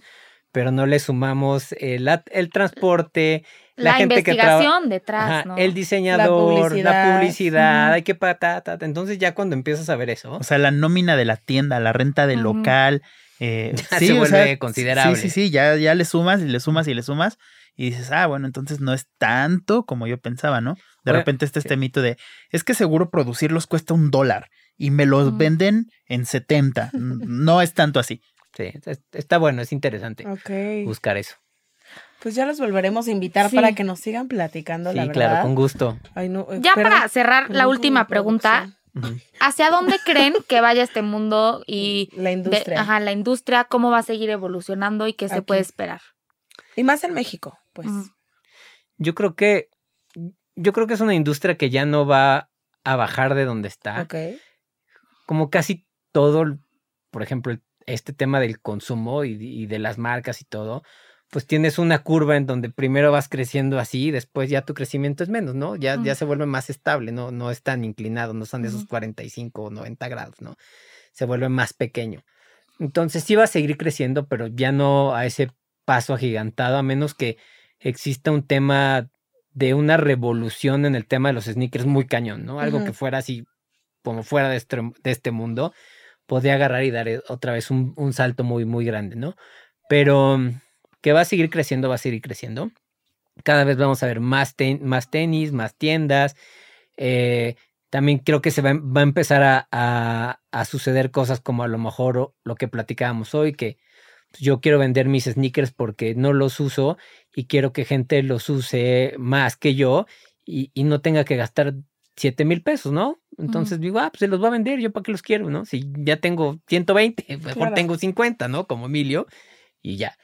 pero no le sumamos el, el transporte, la, La, gente que trabaja. investigación detrás, ¿no? El diseñador, la publicidad, publicidad. hay que patata. Entonces ya cuando empiezas a ver eso, O sea, la nómina de la tienda, la renta del local. eh, Ya sí, se o vuelve sea, considerable. Sí, sí, sí, ya, ya le sumas y le sumas y le sumas. Y dices, ah, bueno, entonces no es tanto como yo pensaba, ¿no? De Bueno, repente está sí. este mito de, es que seguro producirlos cuesta un dólar y me los venden en 70. N- no es tanto así. sí, es- está bueno, es interesante Ok. buscar eso. Pues ya los volveremos a invitar Sí. para que nos sigan platicando, Sí, la verdad. claro, con gusto. Ay, no, eh, Ya para cerrar, la última pregunta. ¿Hacia dónde creen que vaya este mundo y La de- industria. ajá, la industria, cómo va a seguir evolucionando y qué se Aquí. puede esperar? Y más en México, pues. Yo creo que yo creo que es una industria que ya no va a bajar de donde está. Ok. como casi todo, por ejemplo, este tema del consumo y, y de las marcas y todo, pues tienes una curva en donde primero vas creciendo así y después ya tu crecimiento es menos, ¿no? Ya, ya se vuelve más estable, ¿no? No es tan inclinado, no son de esos Ujú. 45 o 90 grados, ¿no? Se vuelve más pequeño. Entonces sí va a seguir creciendo, pero ya no a ese paso agigantado, a menos que exista un tema de una revolución en el tema de los sneakers muy cañón, ¿no? Algo que fuera así como fuera de este, de este mundo, podría agarrar y dar eh, otra vez un, un salto muy, muy grande, ¿no? Pero que va a seguir creciendo, va a seguir creciendo. Cada vez vamos a ver más, ten- más tenis, más tiendas. eh, también creo que se va, a- va a empezar a, a- a suceder cosas como a lo mejor lo que platicábamos hoy, que yo quiero vender mis sneakers porque no los uso y quiero que gente los use más que yo y, y no tenga que gastar 7 mil pesos, ¿no? Entonces digo, ah, pues se los voy a vender, yo para qué los quiero, ¿no? Si ya tengo 120, mejor Claro. tengo 50, ¿no? Como Emilio y ya.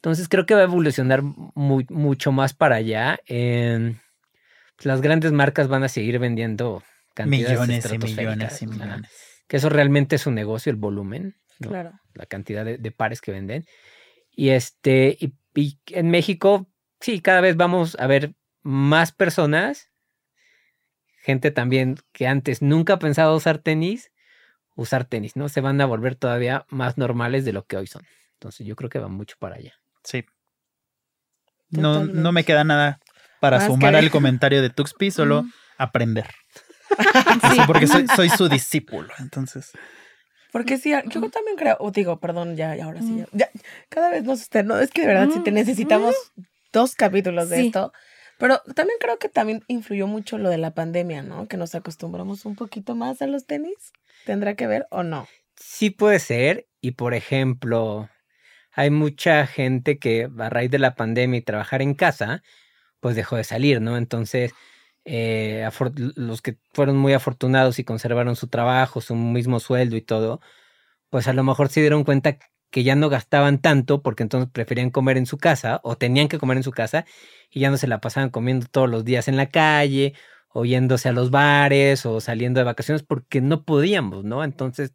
Entonces creo que va a evolucionar muy, mucho más para allá. pues, las grandes marcas van a seguir vendiendo cantidades Millones y millones y millones. que eso realmente es un negocio, el volumen, ¿no? Claro. la cantidad de, de pares que venden. Y este, y, y en México, sí, cada vez vamos a ver más personas, gente también que antes nunca pensaba usar tenis, usar tenis, ¿no? Se van a volver todavía más normales de lo que hoy son. Entonces yo creo que va mucho para allá. Sí. No, no me queda nada para Más sumar que- al comentario de Tuxpi, solo aprender. Sí. Porque soy, soy su discípulo, entonces. Porque sí, yo también creo, o digo, perdón, ya, ya, ahora sí, Mm. ya, ya, cada vez más usted, no, es que de verdad sí te Mm, necesitamos dos capítulos de Sí. esto, pero también creo que también influyó mucho lo de la pandemia, ¿no? Que nos acostumbramos un poquito más a los tenis, ¿tendrá que ver o no? Sí puede ser, y por ejemplo, hay mucha gente que a raíz de la pandemia y trabajar en casa, pues dejó de salir, ¿no? Entonces, eh, los que fueron muy afortunados y conservaron su trabajo, su mismo sueldo y todo, pues a lo mejor se dieron cuenta que ya no gastaban tanto porque entonces preferían comer en su casa o tenían que comer en su casa y ya no se la pasaban comiendo todos los días en la calle o yéndose a los bares o saliendo de vacaciones porque no podíamos, ¿no? Entonces,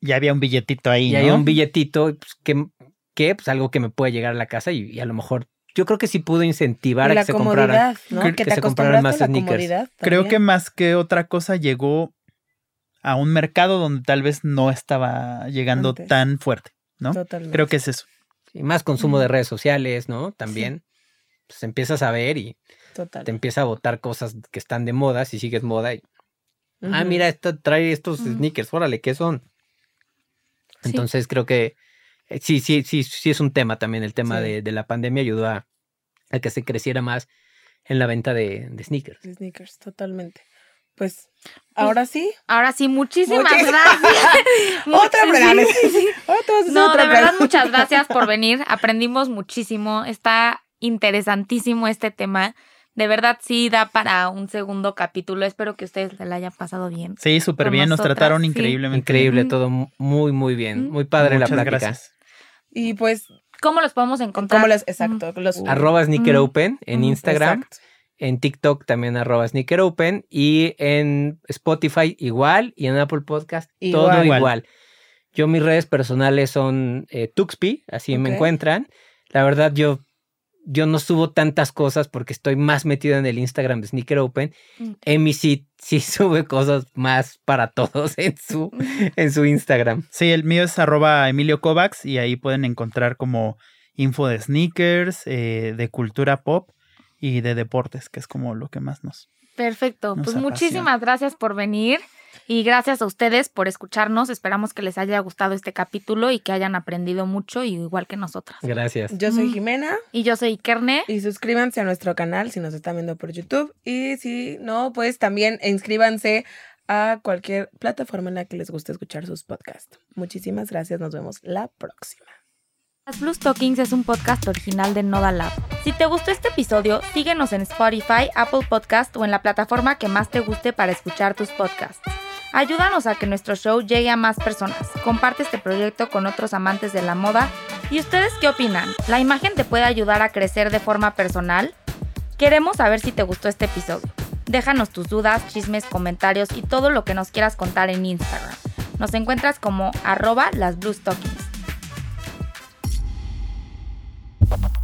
Ya había un billetito ahí, y ¿no? hay un billetito pues, que, que pues algo que me puede llegar a la casa y, y a lo mejor yo creo que sí pudo incentivar a que se compraran. que- Que, que te se compraran más sneakers. Creo que más que otra cosa llegó a un mercado donde tal vez no estaba llegando Antes. tan fuerte, ¿no? Totalmente. Creo que es eso. Y más consumo de redes sociales, ¿no? También pues empiezas a ver y Total. te empieza a botar cosas que están de moda si sigues moda y ah, Ujú. mira, esto trae estos sneakers, órale, ¿qué son? Sí. Entonces creo que sí, sí, sí, sí es un tema también. El tema Sí. de, de la pandemia ayudó a, a que se creciera más en la venta de, de sneakers. De sneakers, totalmente. Pues, ahora sí. Ahora sí, muchísimas Muchis- gracias. Otra pregunta. No, otra de verdad, pregunta. muchas gracias por venir. Aprendimos muchísimo. Está interesantísimo este tema. De verdad, sí da para un segundo capítulo. Espero que ustedes se la hayan pasado bien. Sí, súper bien, nos trataron sí. increíblemente. Increíble, todo mu- muy, muy bien. Muy padre Muchas la plática. gracias. Y pues, ¿Cómo los podemos encontrar? ¿cómo exacto, los Arroba Sneaker Ujú. Open en Instagram. Exacto. En TikTok también arroba Sneaker Open. Y en Spotify igual. Y en Apple Podcast todo Igual. igual. Yo mis redes personales son eh, Tuxpi, así me encuentran. La verdad yo, yo no subo tantas cosas porque estoy más metido en el Instagram de Sneaker Open. Ok. Emi sí, sí sube cosas más para todos en su, en su Instagram. Sí, el mío es arroba Emilio Kovacs y ahí pueden encontrar como info de sneakers, eh, de cultura pop y de deportes, que es como lo que más nos... Perfecto. Nos Pues apasiona. muchísimas gracias por venir y gracias a ustedes por escucharnos. Esperamos que les haya gustado este capítulo y que hayan aprendido mucho, igual que nosotras. Gracias. Yo soy Ujú. Jimena Y yo soy Kerne. y suscríbanse a nuestro canal si nos están viendo por YouTube. Y si no, pues también inscríbanse a cualquier plataforma en la que les guste escuchar sus podcasts. Muchísimas gracias. Nos vemos la próxima. Las Blues Talkings es un podcast original de Noda Lab. Si te gustó este episodio, síguenos en Spotify, Apple Podcast o en la plataforma que más te guste para escuchar tus podcasts. Ayúdanos a que nuestro show llegue a más personas. Comparte este proyecto con otros amantes de la moda. ¿Y ustedes qué opinan? ¿La imagen te puede ayudar a crecer de forma personal? Queremos saber si te gustó este episodio. Déjanos tus dudas, chismes, comentarios y todo lo que nos quieras contar en Instagram. Nos encuentras como arroba las Blues Talkings. Thank you.